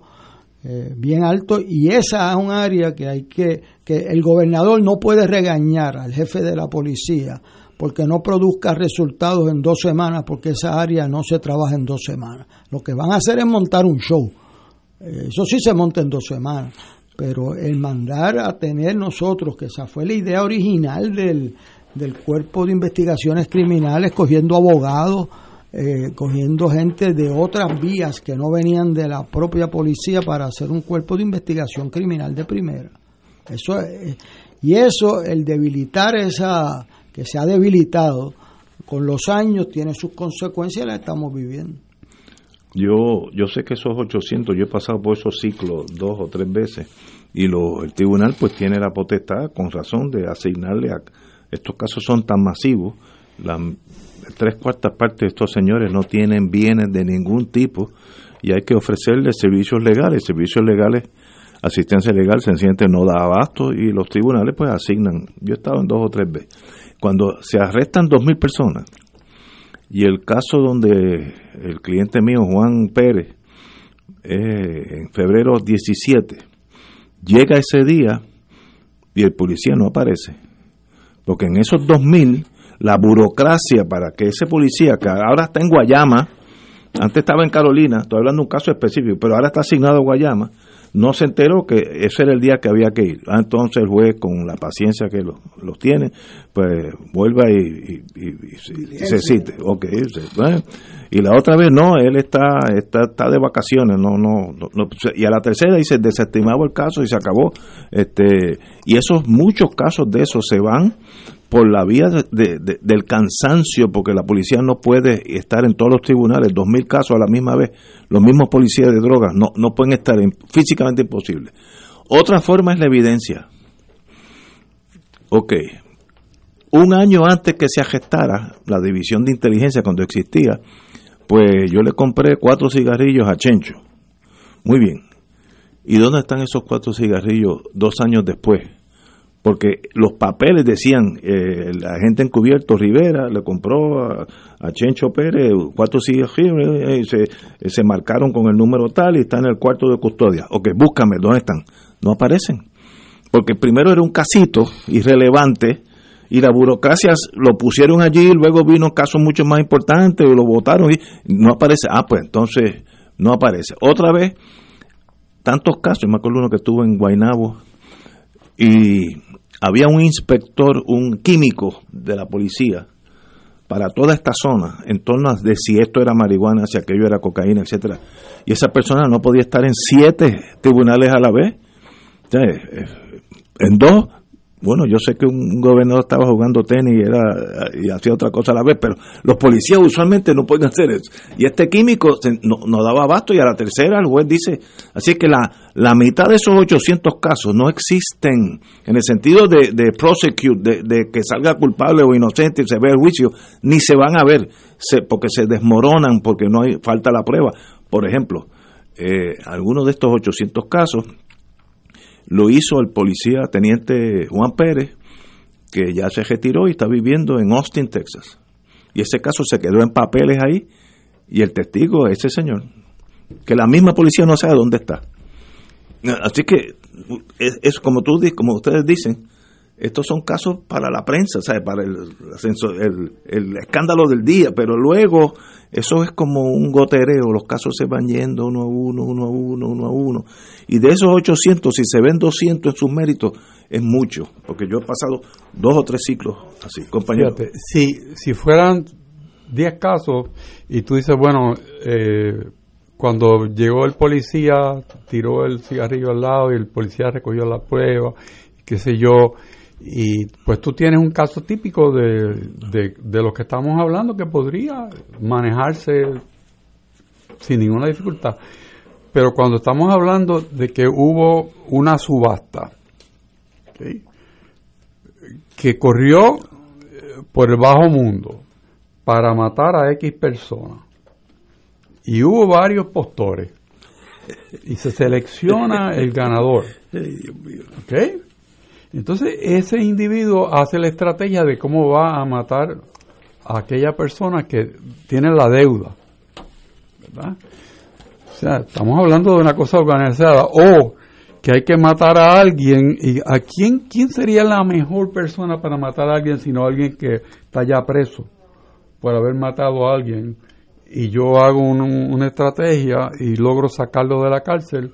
eh, bien altos y esa es un área que hay que, que el gobernador no puede regañar al jefe de la policía porque no produzca resultados en dos semanas porque esa área no se trabaja en dos semanas. Lo que van a hacer es montar un show eso sí se monta en dos semanas, pero el mandar a tener nosotros, que esa fue la idea original del, del cuerpo de investigaciones criminales, cogiendo abogados, eh, cogiendo gente de otras vías que no venían de la propia policía para hacer un cuerpo de investigación criminal de primera. Eso y eso, el debilitar esa, que se ha debilitado con los años, tiene sus consecuencias, las estamos viviendo. Yo, yo sé que esos 800, yo he pasado por esos ciclos dos o tres veces y lo, el tribunal pues tiene la potestad, con razón, de asignarle a... Estos casos son tan masivos, las tres cuartas partes de estos señores no tienen bienes de ningún tipo y hay que ofrecerles servicios legales, servicios legales, asistencia legal sencillamente no da abasto y los tribunales pues asignan, yo he estado en dos o tres veces, cuando se arrestan dos mil personas, y el caso donde el cliente mío, Juan Pérez, eh, en febrero 17, llega ese día y el policía no aparece. Porque en esos 2000, la burocracia para que ese policía, que ahora está en Guayama, antes estaba en Carolina, estoy hablando de un caso específico, pero ahora está asignado a Guayama, no se enteró que ese era el día que había que ir. Ah, entonces el juez, con la paciencia que los tiene, pues vuelva y, se cite. Okay, y la otra vez no, él está, está, está de vacaciones, no, no, no, y a la tercera dice desestimado el caso y se acabó. Este, y esos muchos casos de esos se van por la vía de, del cansancio, porque la policía no puede estar en todos los tribunales, dos mil casos a la misma vez, los mismos policías de drogas no, no pueden estar, físicamente imposible. Otra forma es la evidencia. Ok, un año antes que se gestara la división de inteligencia cuando existía, pues yo le compré cuatro cigarrillos a Chencho. Muy bien. ¿Y dónde están esos cuatro cigarrillos dos años después? Porque los papeles decían, eh, el agente encubierto Rivera le compró a, Chencho Pérez cuatro cigarrillos, eh, y se, se marcaron con el número tal y está en el cuarto de custodia. Ok, búscame, ¿dónde están? No aparecen. Porque primero era un casito irrelevante y la burocracia lo pusieron allí, luego vino casos mucho más importantes y lo votaron y no aparece. Ah, pues entonces no aparece. Otra vez, tantos casos, me acuerdo uno que estuvo en Guainabo y había un inspector, un químico de la policía para toda esta zona, en torno a de si esto era marihuana, si aquello era cocaína, etcétera. Y esa persona no podía estar en siete tribunales a la vez. Sea, eh, en dos bueno, yo sé que un gobernador estaba jugando tenis y, era, y hacía otra cosa a la vez, pero los policías usualmente no pueden hacer eso. Y este químico no, daba abasto y a la tercera el juez dice, así que la, la mitad de esos 800 casos no existen en el sentido de, de prosecute, de, que salga culpable o inocente y se vea el juicio, ni se van a ver se, porque se desmoronan, porque no hay falta la prueba. Por ejemplo, eh, algunos de estos 800 casos lo hizo el policía teniente Juan Pérez, que ya se retiró y está viviendo en Austin, Texas. Y ese caso se quedó en papeles ahí y el testigo es ese señor, que la misma policía no sabe dónde está. Así que es, como tú como ustedes dicen, estos son casos para la prensa, ¿sabe? para el, el, el, escándalo del día, pero luego eso es como un gotereo, los casos se van yendo uno a uno, uno a uno, uno a uno. Y de esos 800, si se ven 200 en sus méritos, es mucho, porque yo he pasado dos o tres ciclos así, compañero. si, si fueran 10 casos y tú dices, bueno, eh, cuando llegó el policía, tiró el cigarrillo al lado y el policía recogió la prueba, qué sé yo, y pues tú tienes un caso típico de, de, lo que estamos hablando que podría manejarse sin ninguna dificultad. Pero cuando estamos hablando de que hubo una subasta que corrió eh, por el bajo mundo para matar a X personas y hubo varios postores y se selecciona el ganador. ¿Ok? Entonces ese individuo hace la estrategia de cómo va a matar a aquella persona que tiene la deuda. ¿Verdad? O sea, estamos hablando de una cosa organizada. O que hay que matar a alguien. ¿Y a quién, quién sería la mejor persona para matar a alguien sino alguien que está ya preso por haber matado a alguien? Y yo hago una estrategia y logro sacarlo de la cárcel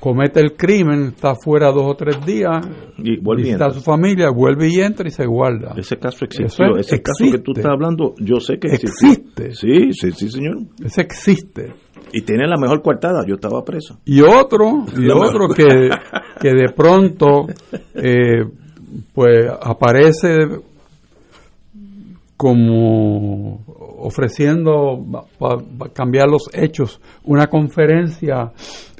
comete el crimen, está fuera dos o tres días, y vuelve a su familia, vuelve y entra y se guarda. Ese caso existió, ese caso que tú estás hablando, yo sé que existe. Sí, sí, sí, señor. Ese existe. Y tiene la mejor coartada, yo estaba preso. Y otro, y otro que, que de pronto, eh, pues aparece como ofreciendo para cambiar los hechos una conferencia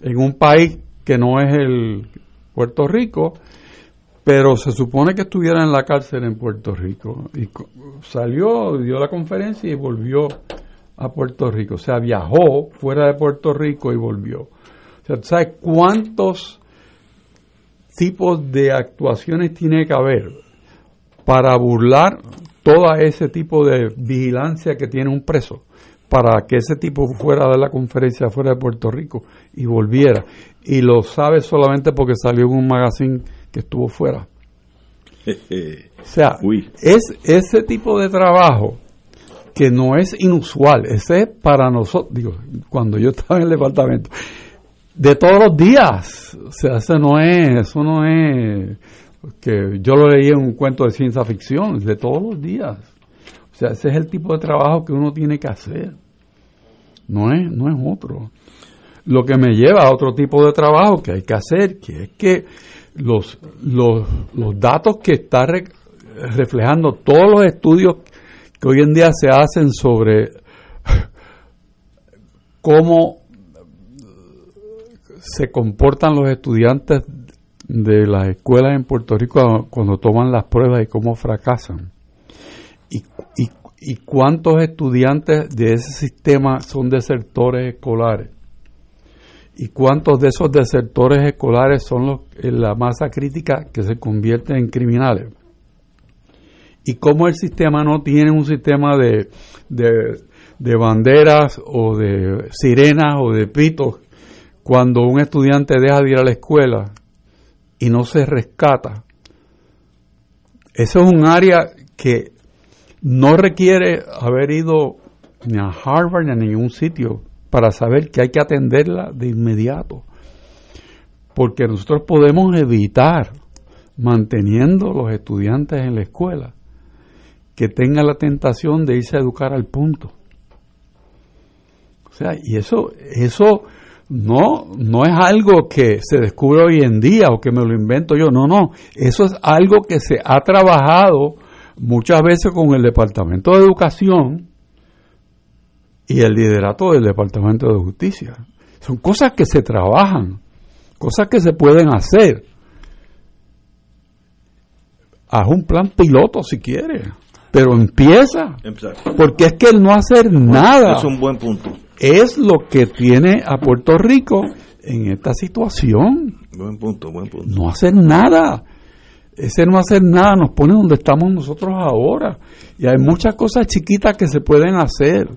en un país que no es el Puerto Rico, pero se supone que estuviera en la cárcel en Puerto Rico. Y salió, dio la conferencia y volvió a Puerto Rico. O sea, viajó fuera de Puerto Rico y volvió. O sea, ¿sabes cuántos tipos de actuaciones tiene que haber para burlar todo ese tipo de vigilancia que tiene un preso? Para que ese tipo fuera de la conferencia fuera de Puerto Rico y volviera. Y lo sabe solamente porque salió en un magazine que estuvo fuera. o sea, es ese tipo de trabajo que no es inusual, ese es para nosotros, digo, cuando yo estaba en el departamento, de todos los días, o sea, eso no es, eso no es que yo lo leí en un cuento de ciencia ficción, de todos los días. O sea, ese es el tipo de trabajo que uno tiene que hacer. No es, no es otro. Lo que me lleva a otro tipo de trabajo que hay que hacer, que es que los, los, los datos que está reflejando todos los estudios que hoy en día se hacen sobre cómo se comportan los estudiantes de las escuelas en Puerto Rico cuando toman las pruebas y cómo fracasan y, cuántos estudiantes de ese sistema son desertores escolares y cuántos de esos desertores escolares son en la masa crítica que se convierten en criminales y cómo el sistema no tiene un sistema de, de, de banderas o de sirenas o de pitos cuando un estudiante deja de ir a la escuela y no se rescata. Eso es un área que no requiere haber ido ni a Harvard ni a ningún sitio para saber que hay que atenderla de inmediato. Porque nosotros podemos evitar manteniendo los estudiantes en la escuela que tenga la tentación de irse a educar al punto. O sea, y eso, eso no, no es algo que se descubre hoy en día o que me lo invento yo, no, no, eso es algo que se ha trabajado muchas veces con el Departamento de Educación y el liderato del Departamento de Justicia. Son cosas que se trabajan, cosas que se pueden hacer. Haz un plan piloto si quieres, pero empieza. Porque es que el no hacer nada Es un buen punto. es lo que tiene a Puerto Rico en esta situación. Buen punto, buen punto. No hacer nada. Ese no hacer nada nos pone donde estamos nosotros ahora. Y hay muchas cosas chiquitas que se pueden hacer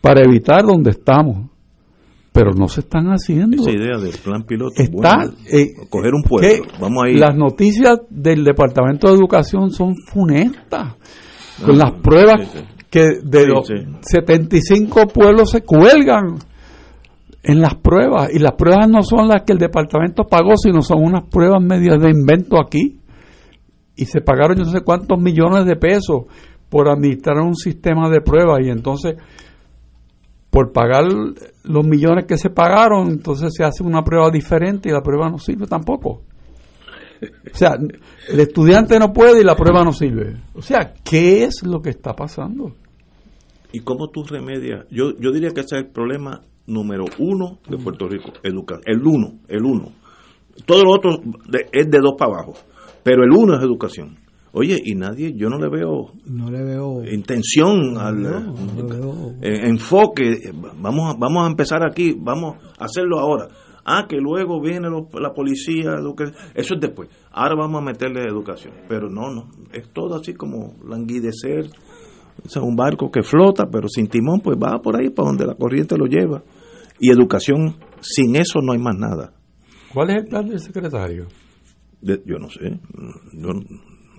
para evitar donde estamos. Pero no se están haciendo. Esa idea del plan piloto. Está, bueno, eh, coger un pueblo. que Vamos a ir. Las noticias del Departamento de Educación son funestas. Con Ah, las pruebas sí, sí. que de Sí, los sí. 75 pueblos se cuelgan en las pruebas. Y las pruebas no son las que el departamento pagó, sino son unas pruebas medias de invento aquí. Y se pagaron yo no sé cuántos millones de pesos por administrar un sistema de pruebas. Y entonces, por pagar los millones que se pagaron, entonces se hace una prueba diferente y la prueba no sirve tampoco. O sea, el estudiante no puede y la prueba no sirve. O sea, ¿qué es lo que está pasando? ¿Y cómo tú remedias? Yo, yo diría que ese es el problema número uno de Puerto Rico, educación. El uno, el uno. Todo lo otro de- es de dos para abajo, pero el uno es educación. Oye, y nadie, yo no le veo No le veo. intención al no le veo. eh, enfoque. Vamos a, vamos a empezar aquí, vamos a hacerlo ahora. Ah, que luego viene lo- la policía, educa- eso es después. Ahora vamos a meterle educación. Pero no, no, es todo así como languidecer. O sea, un barco que flota, pero sin timón, pues va por ahí para donde la corriente lo lleva. Y educación, sin eso no hay más nada. ¿Cuál es el plan del secretario? De- yo no sé. Yo,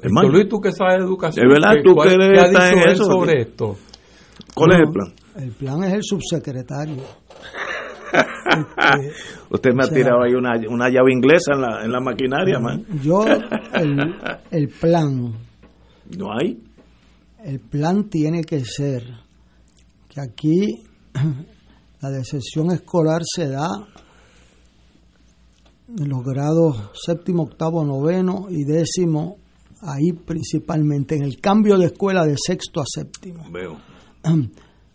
es más, Luis, tú que sabes de educación. Es verdad, ¿qué- tú cuál- que ¿qué ha estás dicho en él eso, sobre ¿qué? esto? ¿cuál es el plan? El plan es el subsecretario. Usted me ha sea- tirado ahí una, una llave inglesa en la, en la maquinaria, man. Yo, el, el plan, No hay. el plan tiene que ser que aquí la deserción escolar se da en los grados séptimo, octavo, noveno y décimo, ahí principalmente, en el cambio de escuela de sexto a séptimo. Veo.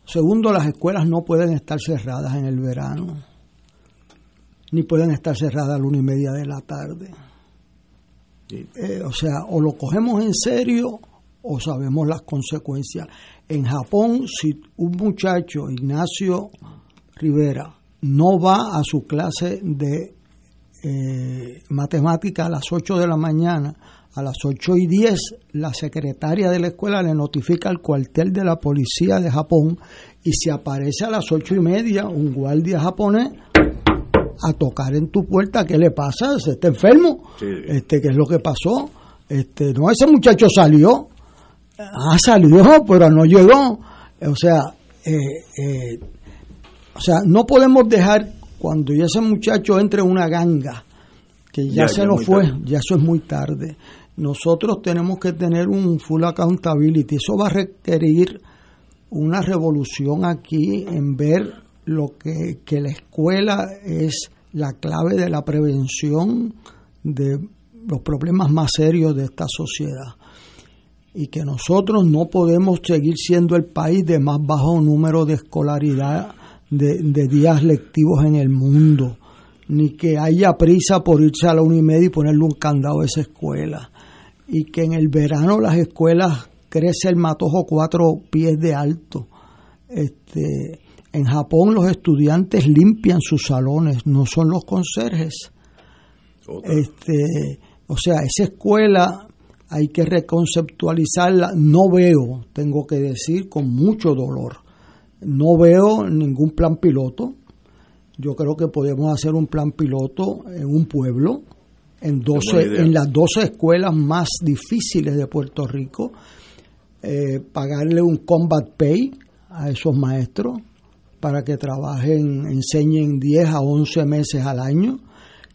Segundo, las escuelas no pueden estar cerradas en el verano, ni pueden estar cerradas a la una y media de la tarde. Eh, o sea, o lo cogemos en serio o sabemos las consecuencias. En Japón, si un muchacho, Ignacio Rivera, no va a su clase de eh, matemática a las 8 de la mañana, a las 8 y 10, la secretaria de la escuela le notifica al cuartel de la policía de Japón y si aparece a las 8 y media un guardia japonés a tocar en tu puerta, ¿qué le pasa? ¿Se está enfermo? Este, ¿Qué es lo que pasó? Este, no, ese muchacho salió. Ah, salió, pero no llegó. O sea, eh, eh, o sea, no podemos dejar cuando ya ese muchacho entre en una ganga, que ya, Ya, se ya nos fue, tarde. ya eso es muy tarde. Nosotros tenemos que tener un full accountability. Eso va a requerir una revolución aquí en ver lo que, que la escuela es la clave de la prevención de los problemas más serios de esta sociedad y que nosotros no podemos seguir siendo el país de más bajo número de escolaridad de, de días lectivos en el mundo, ni que haya prisa por irse a la una y media y ponerle un candado a esa escuela, y que en el verano las escuelas crece el matojo cuatro pies de alto. Este, en Japón los estudiantes limpian sus salones, no son los conserjes. Este, o sea, esa escuela hay que reconceptualizarla. No veo, tengo que decir con mucho dolor, no veo ningún plan piloto. Yo creo que podemos hacer un plan piloto en un pueblo, en, 12, buena idea. en las 12 escuelas más difíciles de Puerto Rico, eh, pagarle un combat pay a esos maestros para que trabajen, enseñen 10 a 11 meses al año,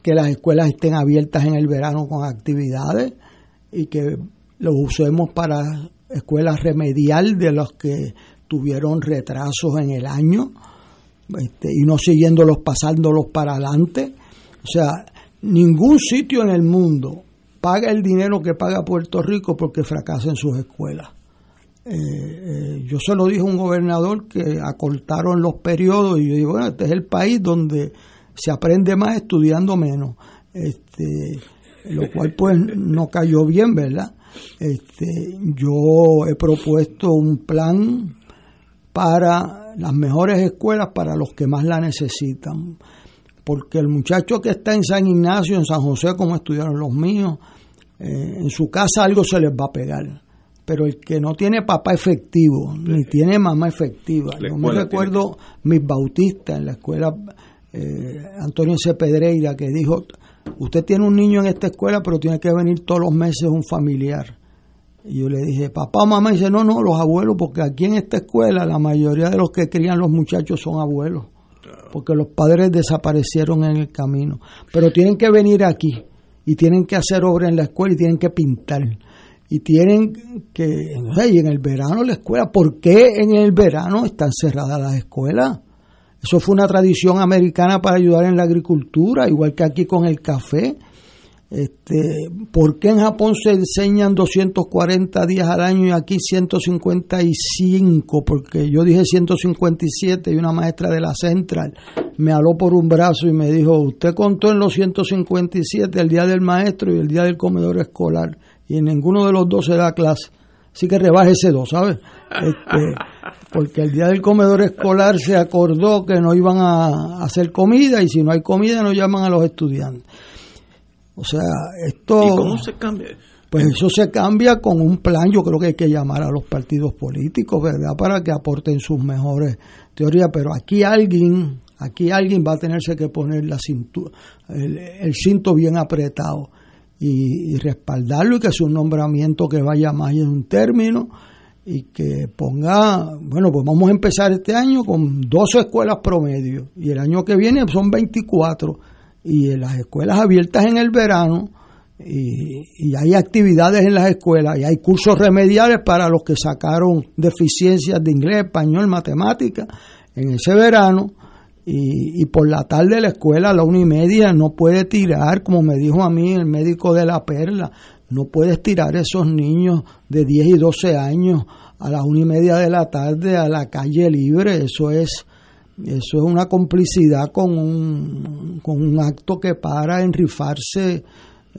que las escuelas estén abiertas en el verano con actividades y que lo usemos para escuelas remedial de los que tuvieron retrasos en el año este, y no siguiéndolos, pasándolos para adelante. O sea, ningún sitio en el mundo paga el dinero que paga Puerto Rico porque fracasa en sus escuelas. Eh, eh, yo se lo dije a un gobernador que acortaron los periodos y yo digo, bueno, este es el país donde se aprende más estudiando menos. Este, lo cual pues no cayó bien, ¿verdad? Este, yo he propuesto un plan para las mejores escuelas para los que más la necesitan. Porque el muchacho que está en San Ignacio, en San José, como estudiaron los míos, eh, en su casa algo se les va a pegar. Pero el que no tiene papá efectivo, ni tiene mamá efectiva. Yo me recuerdo mis bautistas en la escuela eh, Antonio C. Pedreira que dijo, usted tiene un niño en esta escuela, pero tiene que venir todos los meses un familiar. Y yo le dije, papá, mamá, y dice, no, no, los abuelos, porque aquí en esta escuela la mayoría de los que crían los muchachos son abuelos, porque los padres desaparecieron en el camino. Pero tienen que venir aquí y tienen que hacer obra en la escuela y tienen que pintar. Y tienen que, y en el verano la escuela, ¿por qué en el verano están cerradas las escuelas? Eso fue una tradición americana para ayudar en la agricultura, igual que aquí con el café. Este, ¿Por qué en Japón se enseñan 240 días al año y aquí 155? Porque yo dije 157 y una maestra de la Central me habló por un brazo y me dijo, usted contó en los 157 el día del maestro y el día del comedor escolar y en ninguno de los dos se da clase. Así que rebaje ese dos, ¿sabes? Este, porque el día del comedor escolar se acordó que no iban a hacer comida y si no hay comida no llaman a los estudiantes. O sea, esto... ¿Y cómo se cambia? Pues eso se cambia con un plan, yo creo que hay que llamar a los partidos políticos, ¿verdad? Para que aporten sus mejores teorías, pero aquí alguien, aquí alguien va a tenerse que poner la cintura, el, cinto bien apretado y, y, respaldarlo y que sea un nombramiento que vaya más en un término y que ponga, bueno, pues vamos a empezar este año con 12 escuelas promedio y el año que viene son 24 y en las escuelas abiertas en el verano y, hay actividades en las escuelas y hay cursos remediales para los que sacaron deficiencias de inglés, español, matemática en ese verano y, y, por la tarde la escuela a la una y media no puede tirar, como me dijo a mí el médico de la perla, no puedes tirar esos niños de 10 y 12 años a las una y media de la tarde a la calle libre, eso es eso es una complicidad con un, con un acto que para enrifarse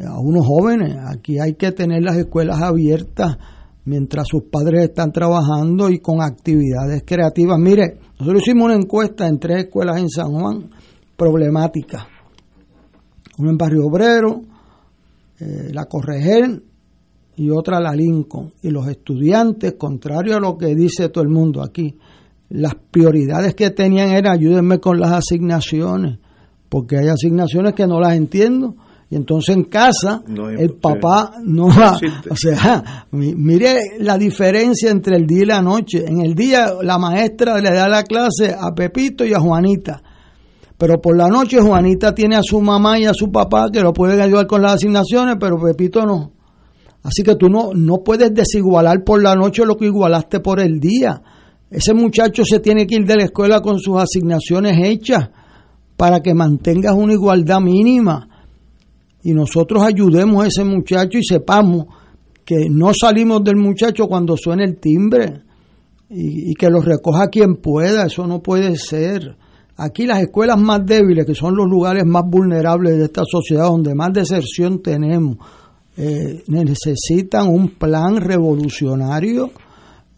a unos jóvenes. Aquí hay que tener las escuelas abiertas mientras sus padres están trabajando y con actividades creativas. Mire, nosotros hicimos una encuesta en tres escuelas en San Juan problemáticas. Una en Barrio Obrero, eh, la Corregel y otra la Lincoln. Y los estudiantes, contrario a lo que dice todo el mundo aquí, las prioridades que tenían era ayúdenme con las asignaciones, porque hay asignaciones que no las entiendo. Y entonces en casa el papá no va, o sea, mire la diferencia entre el día y la noche. En el día la maestra le da la clase a Pepito y a Juanita, pero por la noche Juanita tiene a su mamá y a su papá que lo pueden ayudar con las asignaciones, pero Pepito no. Así que tú no, no puedes desigualar por la noche lo que igualaste por el día. Ese muchacho se tiene que ir de la escuela con sus asignaciones hechas para que mantengas una igualdad mínima. Y nosotros ayudemos a ese muchacho y sepamos que no salimos del muchacho cuando suene el timbre y, que lo recoja quien pueda. Eso no puede ser. Aquí las escuelas más débiles, que son los lugares más vulnerables de esta sociedad, donde más deserción tenemos, eh, necesitan un plan revolucionario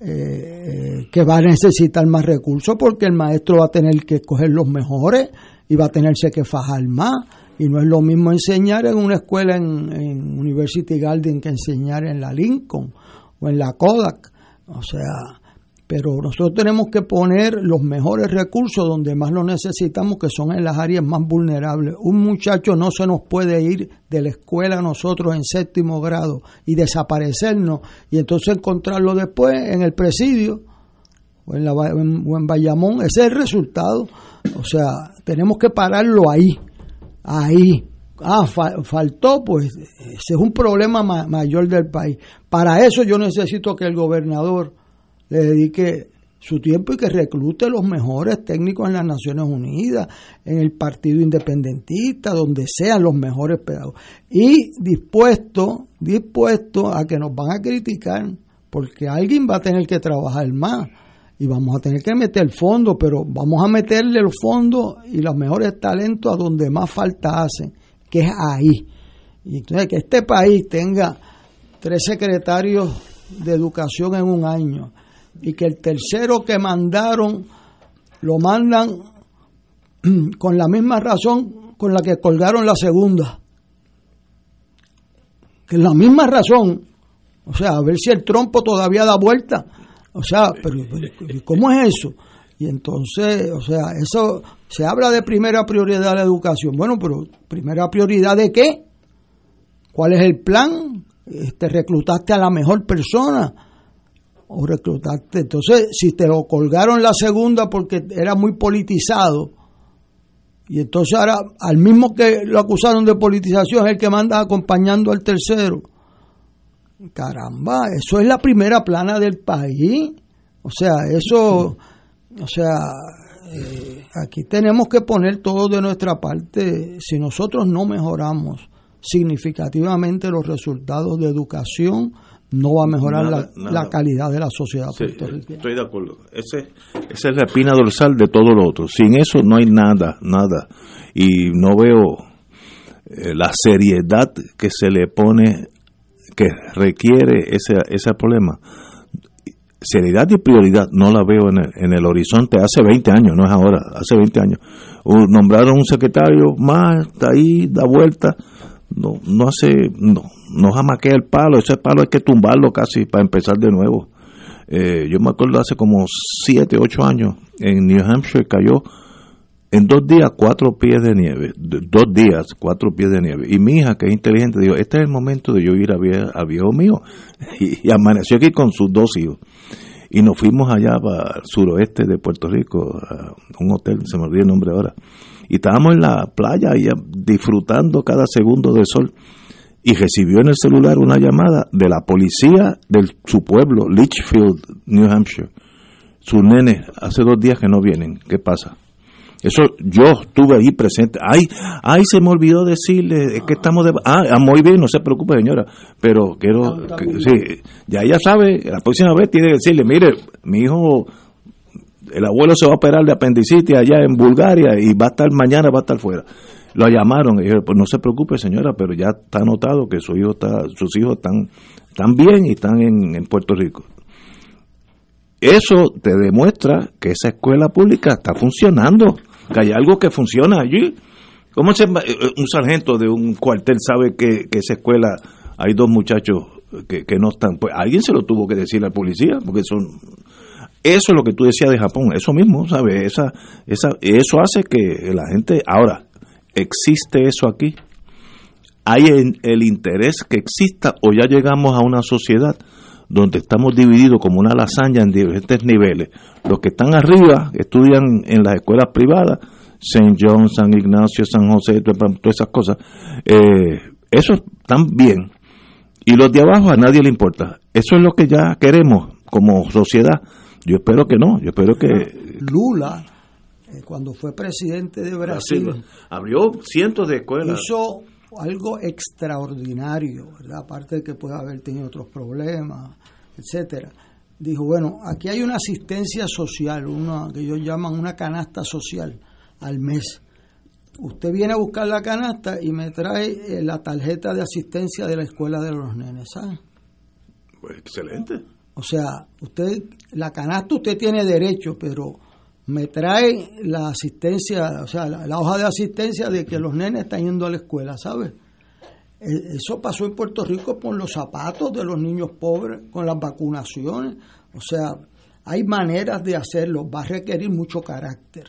eh, que va a necesitar más recursos porque el maestro va a tener que escoger los mejores y va a tenerse que fajar más. Y no es lo mismo enseñar en una escuela en, en University Garden que enseñar en la Lincoln o en la Kodak. O sea, pero nosotros tenemos que poner los mejores recursos donde más lo necesitamos, que son en las áreas más vulnerables. Un muchacho no se nos puede ir de la escuela nosotros en séptimo grado y desaparecernos y entonces encontrarlo después en el presidio o en, la, o en Bayamón. Ese es el resultado. O sea, tenemos que pararlo ahí, ahí, ah, faltó, pues ese es un problema mayor del país. Para eso yo necesito que el gobernador le dedique su tiempo y que reclute los mejores técnicos en las Naciones Unidas, en el Partido Independentista, donde sean los mejores pedagogos. Y dispuesto, dispuesto a que nos van a criticar, porque alguien va a tener que trabajar más y vamos a tener que meter fondos, pero vamos a meterle los fondos y los mejores talentos a donde más falta hacen, que es ahí. Y entonces que este país tenga tres secretarios de educación en un año y que el tercero que mandaron lo mandan con la misma razón con la que colgaron la segunda. Que es la misma razón. O sea, a ver si el trompo todavía da vuelta. O sea, pero, ¿cómo es eso? Y entonces, o sea, eso se habla de primera prioridad de la educación. Bueno, pero primera prioridad de qué? ¿Cuál es el plan? Este, reclutaste a la mejor persona o reclutarte. Entonces, si te lo colgaron la segunda porque era muy politizado, y entonces ahora al mismo que lo acusaron de politización es el que manda acompañando al tercero. Caramba, eso es la primera plana del país. O sea, eso, o sea, eh, aquí tenemos que poner todo de nuestra parte. Si nosotros no mejoramos significativamente los resultados de educación, no va a mejorar la, calidad de la sociedad puertorriqueña. Estoy de acuerdo. Ese, esa es la espina dorsal de todo lo otro. Sin eso no hay nada, nada. Y no veo eh, la seriedad que se le pone, que requiere ese, ese problema. Seriedad y prioridad no la veo en el, en el horizonte hace 20 años, no es ahora, hace 20 años. nombraron un secretario más, está ahí, da vuelta no, no hace, no, no jamaquea el palo, ese palo hay que tumbarlo casi para empezar de nuevo. Eh, yo me acuerdo hace como 7, 8 años, en New Hampshire cayó en dos días cuatro pies de nieve, dos días cuatro pies de nieve. Y mi hija, que es inteligente, dijo, este es el momento de yo ir a, viejo mío. Y, amaneció aquí con sus dos hijos. Y nos fuimos allá para el suroeste de Puerto Rico, a un hotel, se me olvidó el nombre ahora y estábamos en la playa y disfrutando cada segundo del sol y recibió en el celular una llamada de la policía de su pueblo, Litchfield, New Hampshire. Sus nenes hace dos días que no vienen. ¿Qué pasa? Eso yo estuve ahí presente. Ay, ay, se me olvidó decirle es que estamos de. Ah, ah muy bien, no se preocupe, señora. Pero quiero. sí, ya ella sabe, la próxima vez tiene que decirle: mire, mi hijo el abuelo se va a operar de apendicitis allá en Bulgaria y va a estar mañana, va a estar fuera. Lo llamaron y dijeron, pues no se preocupe señora, pero ya está anotado que su hijo está, sus hijos están, están bien y están en, Puerto Rico. Eso te demuestra que esa escuela pública está funcionando, que hay algo que funciona allí. ¿Cómo se, eh, un sargento de un cuartel sabe que, que esa escuela hay dos muchachos que, que, no están? Pues alguien se lo tuvo que decir a la policía, porque son eso es lo que tú decías de Japón, eso mismo, ¿sabes? Esa, esa, eso hace que la gente... Ahora, ¿existe eso aquí? ¿Hay el, interés que exista o ya llegamos a una sociedad donde estamos divididos como una lasaña en diferentes niveles? Los que están arriba estudian en las escuelas privadas, St. John, San Ignacio, San José, todas esas cosas. Eh, eso están bien. Y los de abajo a nadie le importa. Eso es lo que ya queremos como sociedad yo espero que no, yo espero que... Lula, eh, cuando fue presidente de Brasil, abrió cientos de escuelas. Hizo algo extraordinario, ¿verdad? Aparte de que puede haber tenido otros problemas, etcétera. Dijo, bueno, aquí hay una asistencia social, una que ellos llaman una canasta social al mes. Usted viene a buscar la canasta y me trae eh, la tarjeta de asistencia de la escuela de los nenes, ¿sabes? Pues excelente. O sea, usted, la canasta usted tiene derecho, pero me trae la asistencia, o sea, la, hoja de asistencia de que los nenes están yendo a la escuela, ¿sabe? E, eso pasó en Puerto Rico con los zapatos de los niños pobres, con las vacunaciones. O sea, hay maneras de hacerlo, va a requerir mucho carácter.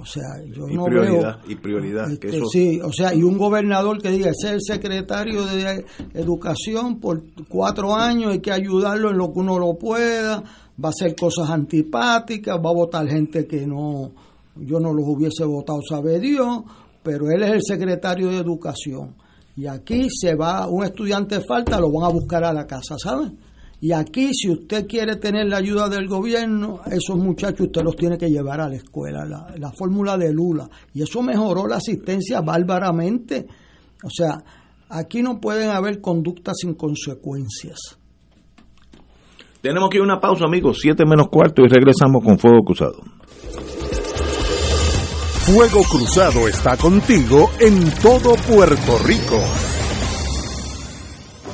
O sea, yo no prioridad, Y prioridad. Este, sí, o sea, y un gobernador que diga, el secretario de Educación por cuatro años, hay que ayudarlo en lo que uno lo pueda, va a hacer cosas antipáticas, va a votar gente que no, yo no los hubiese votado, sabe Dios. pero él es el secretario de Educación. Y aquí se va, un estudiante falta, lo van a buscar a la casa, ¿sabe? Y aquí, si usted quiere tener la ayuda del gobierno, esos muchachos usted los tiene que llevar a la escuela, la, la fórmula de Lula. Y eso mejoró la asistencia bárbaramente. O sea, aquí no pueden haber conductas sin consecuencias. Tenemos que ir a una pausa, amigos, siete menos cuarto y regresamos con Fuego Cruzado. Fuego Cruzado está contigo en todo Puerto Rico.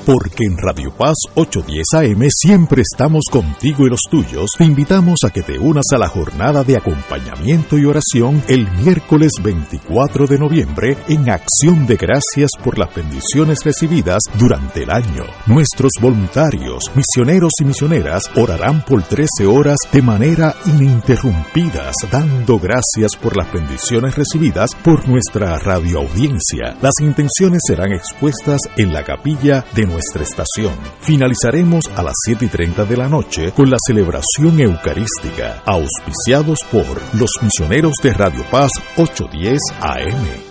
Porque en Radio Paz 810 AM siempre estamos contigo y los tuyos, te invitamos a que te unas a la jornada de acompañamiento y oración el miércoles 24 de noviembre en acción de gracias por las bendiciones recibidas durante el año. Nuestros voluntarios, misioneros y misioneras orarán por 13 horas de manera ininterrumpidas, dando gracias por las bendiciones recibidas por nuestra radioaudiencia. Las intenciones serán expuestas en la capilla de nuestra estación. Finalizaremos a las 7 y 30 de la noche con la celebración eucarística, auspiciados por los misioneros de Radio Paz 810 AM.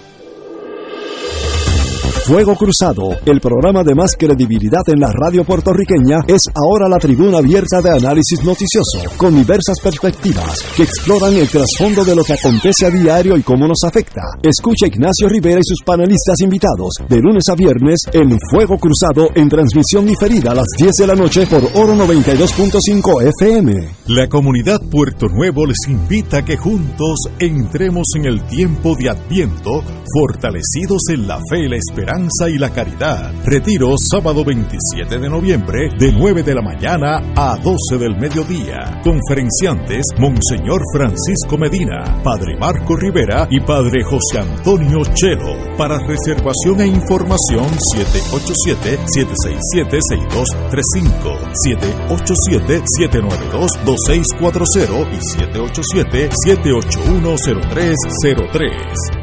Fuego Cruzado, el programa de más credibilidad en la radio puertorriqueña, es ahora la tribuna abierta de análisis noticioso, con diversas perspectivas que exploran el trasfondo de lo que acontece a diario y cómo nos afecta. Escucha Ignacio Rivera y sus panelistas invitados de lunes a viernes en Fuego Cruzado en transmisión diferida a las 10 de la noche por Oro 92.5 FM. La comunidad Puerto Nuevo les invita a que juntos entremos en el tiempo de Adviento, fortalecidos en la fe y la esperanza y la caridad. Retiro sábado 27 de noviembre de 9 de la mañana a 12 del mediodía. Conferenciantes Monseñor Francisco Medina, Padre Marco Rivera y Padre José Antonio Chelo. Para reservación e información 787-767-6235, 787-792-2640 y 787-781-0303.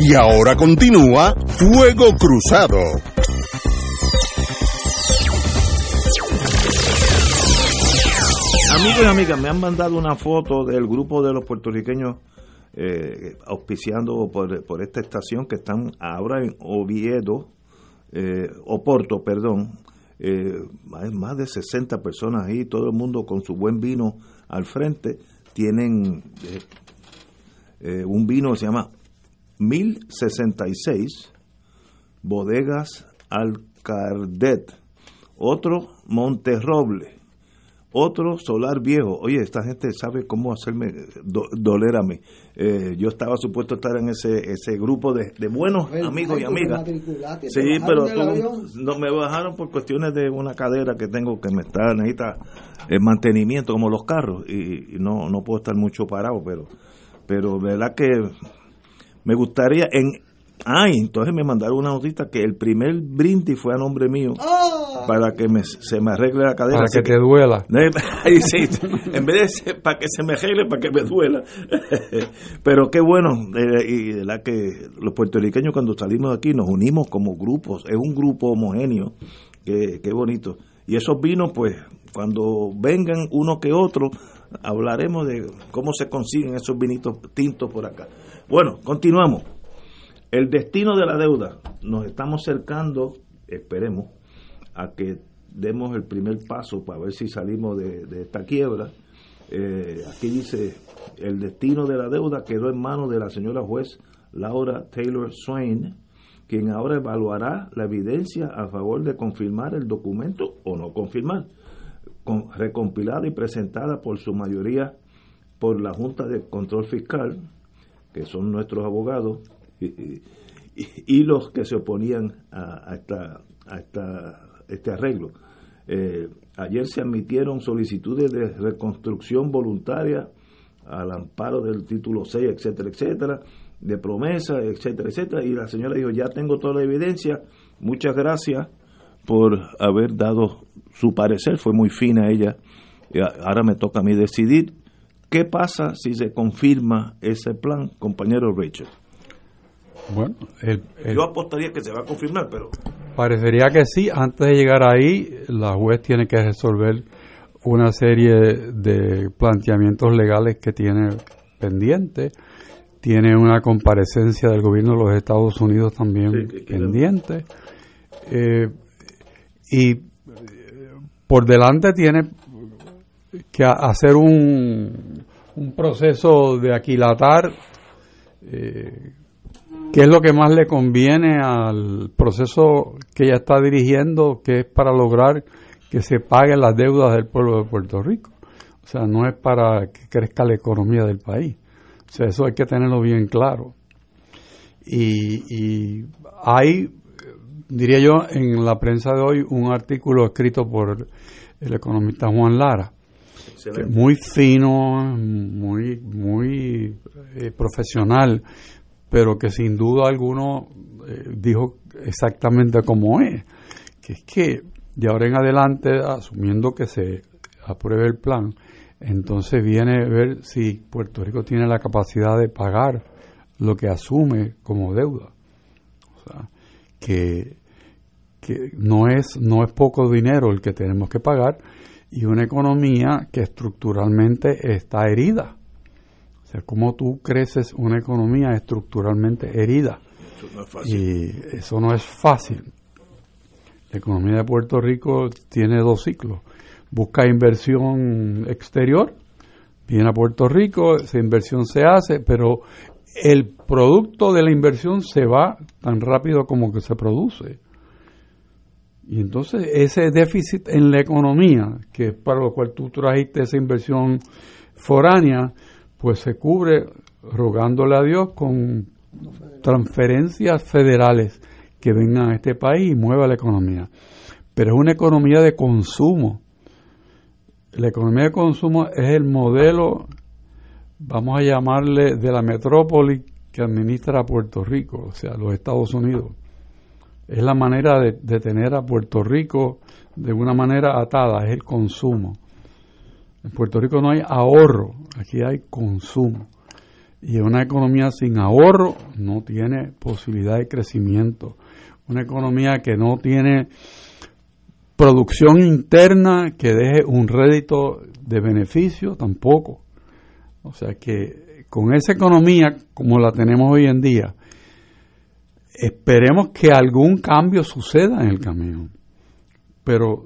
Y ahora continúa Fuego Cruzado. Amigos y amigas, me han mandado una foto del grupo de los puertorriqueños eh, auspiciando por, por, esta estación que están ahora en Oviedo, eh, Oporto, perdón. Eh, hay más de 60 personas ahí, todo el mundo con su buen vino al frente. Tienen eh, un vino que se llama 1066 bodegas Alcardet, otro Monterroble, otro Solar Viejo. Oye, esta gente sabe cómo hacerme do, doler a mí. Eh, yo estaba supuesto a estar en ese ese grupo de, de buenos amigos y amigas. Sí, pero tú- no, me bajaron por cuestiones de una cadera que tengo que me está necesita eh, mantenimiento como los carros y, y no no puedo estar mucho parado, pero pero verdad que me gustaría en ay entonces me mandaron una notita que el primer brindis fue a nombre mío para que me, se me arregle la cadera Para que te duela. Sí, en vez de ser para que se me arregle para que me duela. Pero qué bueno eh, y de verdad que los puertorriqueños cuando salimos de aquí nos unimos como grupos es un grupo homogéneo que qué bonito. Y esos vinos pues cuando vengan uno que otro hablaremos de cómo se consiguen esos vinitos tintos por acá bueno continuamos. El destino de la deuda. Nos estamos acercando esperemos a que demos el primer paso para ver si salimos de, esta quiebra. Eh, aquí dice el destino de la deuda quedó en manos de la señora juez Laura Taylor Swain quien ahora evaluará la evidencia a favor de confirmar el documento o no confirmar con- recompilada y presentada por su mayoría por la Junta de Control Fiscal, que son nuestros abogados, y, los que se oponían a, esta, a esta- este arreglo. Eh, ayer se admitieron solicitudes de reconstrucción voluntaria al amparo del título 6, etcétera, etcétera, de promesa, etcétera, etcétera, y la señora dijo, ya tengo toda la evidencia, muchas gracias por haber dado su parecer, fue muy fina ella. Ahora me toca a mí decidir qué pasa si se confirma ese plan, compañero Rachel. Bueno, yo apostaría que se va a confirmar, pero parecería que sí. Antes de llegar ahí, la juez tiene que resolver una serie de planteamientos legales que tiene pendiente. Tiene una comparecencia del gobierno de los Estados Unidos también pendiente. Eh, y por delante tiene que hacer un, un proceso de aquilatar eh, qué es lo que más le conviene al proceso que ella está dirigiendo, que es para lograr que se paguen las deudas del pueblo de Puerto Rico. O sea, no es para que crezca la economía del país. O sea, eso hay que tenerlo bien claro. Y, y hay, diría yo, en la prensa de hoy un artículo escrito por el economista Juan Lara, muy fino, muy, muy eh, profesional, pero que sin duda alguno eh, dijo exactamente cómo es, que es que de ahora en adelante, asumiendo que se apruebe el plan, entonces viene a ver si Puerto Rico tiene la capacidad de pagar lo que asume como deuda. O sea, que, que no, es, no es poco dinero el que tenemos que pagar y una economía que estructuralmente está herida. O sea, cómo tú creces una economía estructuralmente herida. Y eso no es fácil. La economía de Puerto Rico tiene dos ciclos. Busca inversión exterior, viene a Puerto Rico, esa inversión se hace, pero el producto de la inversión se va tan rápido como que se produce. Y entonces ese déficit en la economía, que es para lo cual tú trajiste esa inversión foránea, pues se cubre rogándole a Dios con transferencias federales que vengan a este país y mueva la economía. Pero es una economía de consumo. La economía de consumo es el modelo, vamos a llamarle, de la metrópoli que administra Puerto Rico, o sea, los Estados Unidos es la manera de, tener a Puerto Rico de una manera atada, es el consumo. En Puerto Rico no hay ahorro, aquí hay consumo. Y una economía sin ahorro no tiene posibilidad de crecimiento. Una economía que no tiene producción interna que deje un rédito de beneficio tampoco. O sea que con esa economía como la tenemos hoy en día, Esperemos que algún cambio suceda en el camino, pero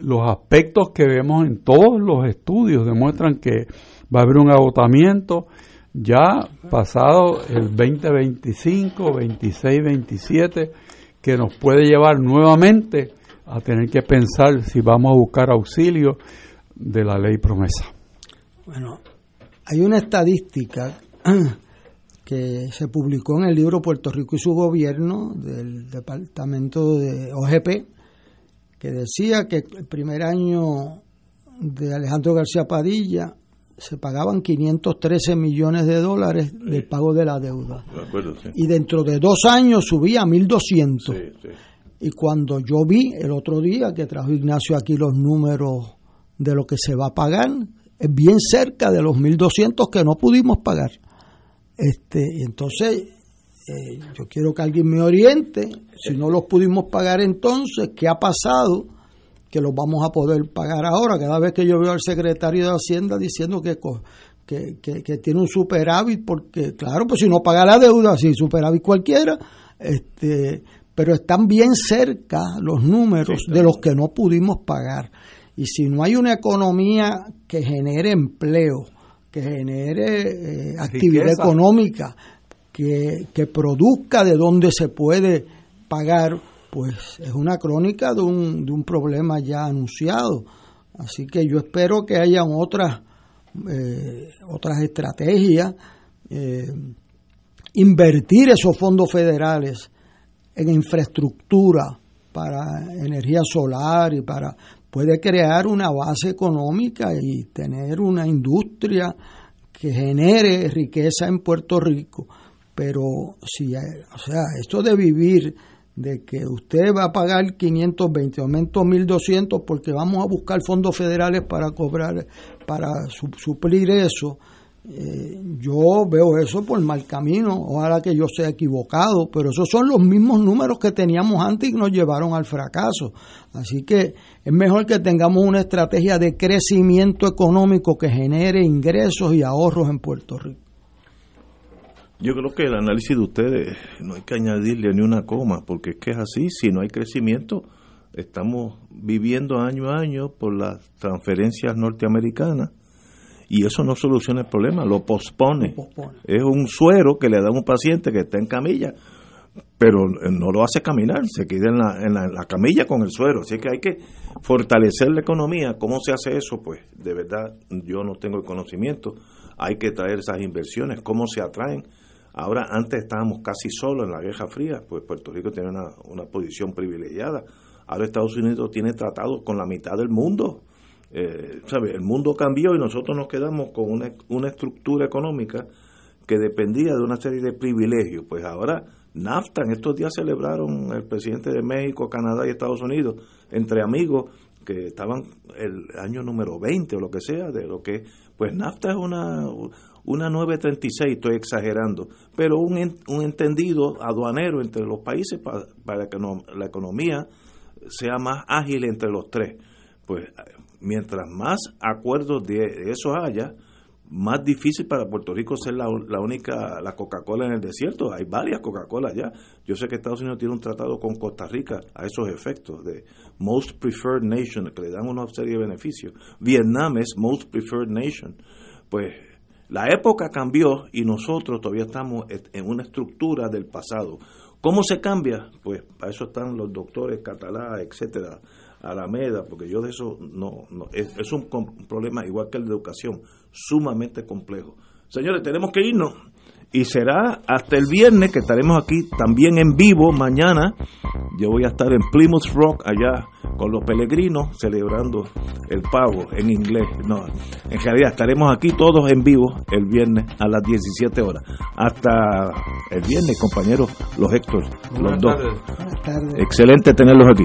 los aspectos que vemos en todos los estudios demuestran que va a haber un agotamiento ya pasado el 2025, 26, 27, que nos puede llevar nuevamente a tener que pensar si vamos a buscar auxilio de la ley promesa. Bueno, hay una estadística que se publicó en el libro Puerto Rico y su gobierno del departamento de OGP, que decía que el primer año de Alejandro García Padilla se pagaban 513 millones de dólares del pago de la deuda. Y dentro de dos años subía a 1.200. Y cuando yo vi el otro día que trajo Ignacio aquí los números de lo que se va a pagar, es bien cerca de los 1.200 que no pudimos pagar. Este, entonces, eh, yo quiero que alguien me oriente, si no los pudimos pagar entonces, ¿qué ha pasado? Que los vamos a poder pagar ahora. Cada vez que yo veo al secretario de Hacienda diciendo que, que, que, tiene un superávit, porque claro, pues si no paga la deuda, si superávit cualquiera, este, pero están bien cerca los números de los que no pudimos pagar. Y si no hay una economía que genere empleo, que genere eh, actividad económica, que, produzca de donde se puede pagar, pues es una crónica de un, de un problema ya anunciado. Así que yo espero que hayan otras, eh, otras estrategias, eh, invertir esos fondos federales en infraestructura para energía solar y para puede crear una base económica y tener una industria que genere riqueza en Puerto Rico. Pero si, o sea, esto de vivir de que usted va a pagar 520, aumento 1200 porque vamos a buscar fondos federales para cobrar, para suplir eso. Eh, yo veo eso por mal camino, ojalá que yo sea equivocado, pero esos son los mismos números que teníamos antes y nos llevaron al fracaso. Así que es mejor que tengamos una estrategia de crecimiento económico que genere ingresos y ahorros en Puerto Rico. Yo creo que el análisis de ustedes no hay que añadirle ni una coma, porque es que es así, si no hay crecimiento, estamos viviendo año a año por las transferencias norteamericanas y eso no soluciona el problema, lo pospone. Es un suero que le da a un paciente que está en camilla, pero no lo hace caminar, se queda en la, en la, camilla con el suero. Así que hay que fortalecer la economía. ¿Cómo se hace eso? Pues de verdad yo no tengo el conocimiento. Hay que traer esas inversiones, cómo se atraen Ahora, antes estábamos casi solos en la Guerra Fría, pues Puerto Rico tiene una, posición privilegiada. Ahora Estados Unidos tiene tratados con la mitad del mundo. Eh, ¿sabe? El mundo cambió y nosotros nos quedamos con una, una estructura económica que dependía de una serie de privilegios. Pues ahora NAFTA, en estos días celebraron el presidente de México, Canadá y Estados Unidos, entre amigos que estaban el año número 20 o lo que sea, de lo que, pues NAFTA es una, una 936, estoy exagerando, pero un, un entendido aduanero entre los países para, que la economía sea más ágil entre los tres. Pues mientras más acuerdos de eso haya, más difícil para Puerto Rico ser la, la única, la Coca-Cola en el desierto. Hay varias Coca-Cola ya. Yo sé que Estados Unidos tiene un tratado con Costa Rica a esos efectos de Most Preferred Nation, que le dan una serie de beneficios. Vietnam es Most Preferred Nation. Pues la época cambió y nosotros todavía estamos en una estructura del pasado. ¿Cómo se cambia? Pues para eso están los doctores Catalá, etcétera, Alameda, porque yo de eso no, es, es un problema igual que el de educación, sumamente complejo. Señores, tenemos que irnos y será hasta el viernes que estaremos aquí también en vivo mañana. Yo voy a estar en Plymouth Rock allá con los peregrinos celebrando el pavo en inglés. No, en realidad estaremos aquí todos en vivo el viernes a las 17 horas. Hasta el viernes, compañeros, los Héctor, los dos. Excelente tenerlos aquí.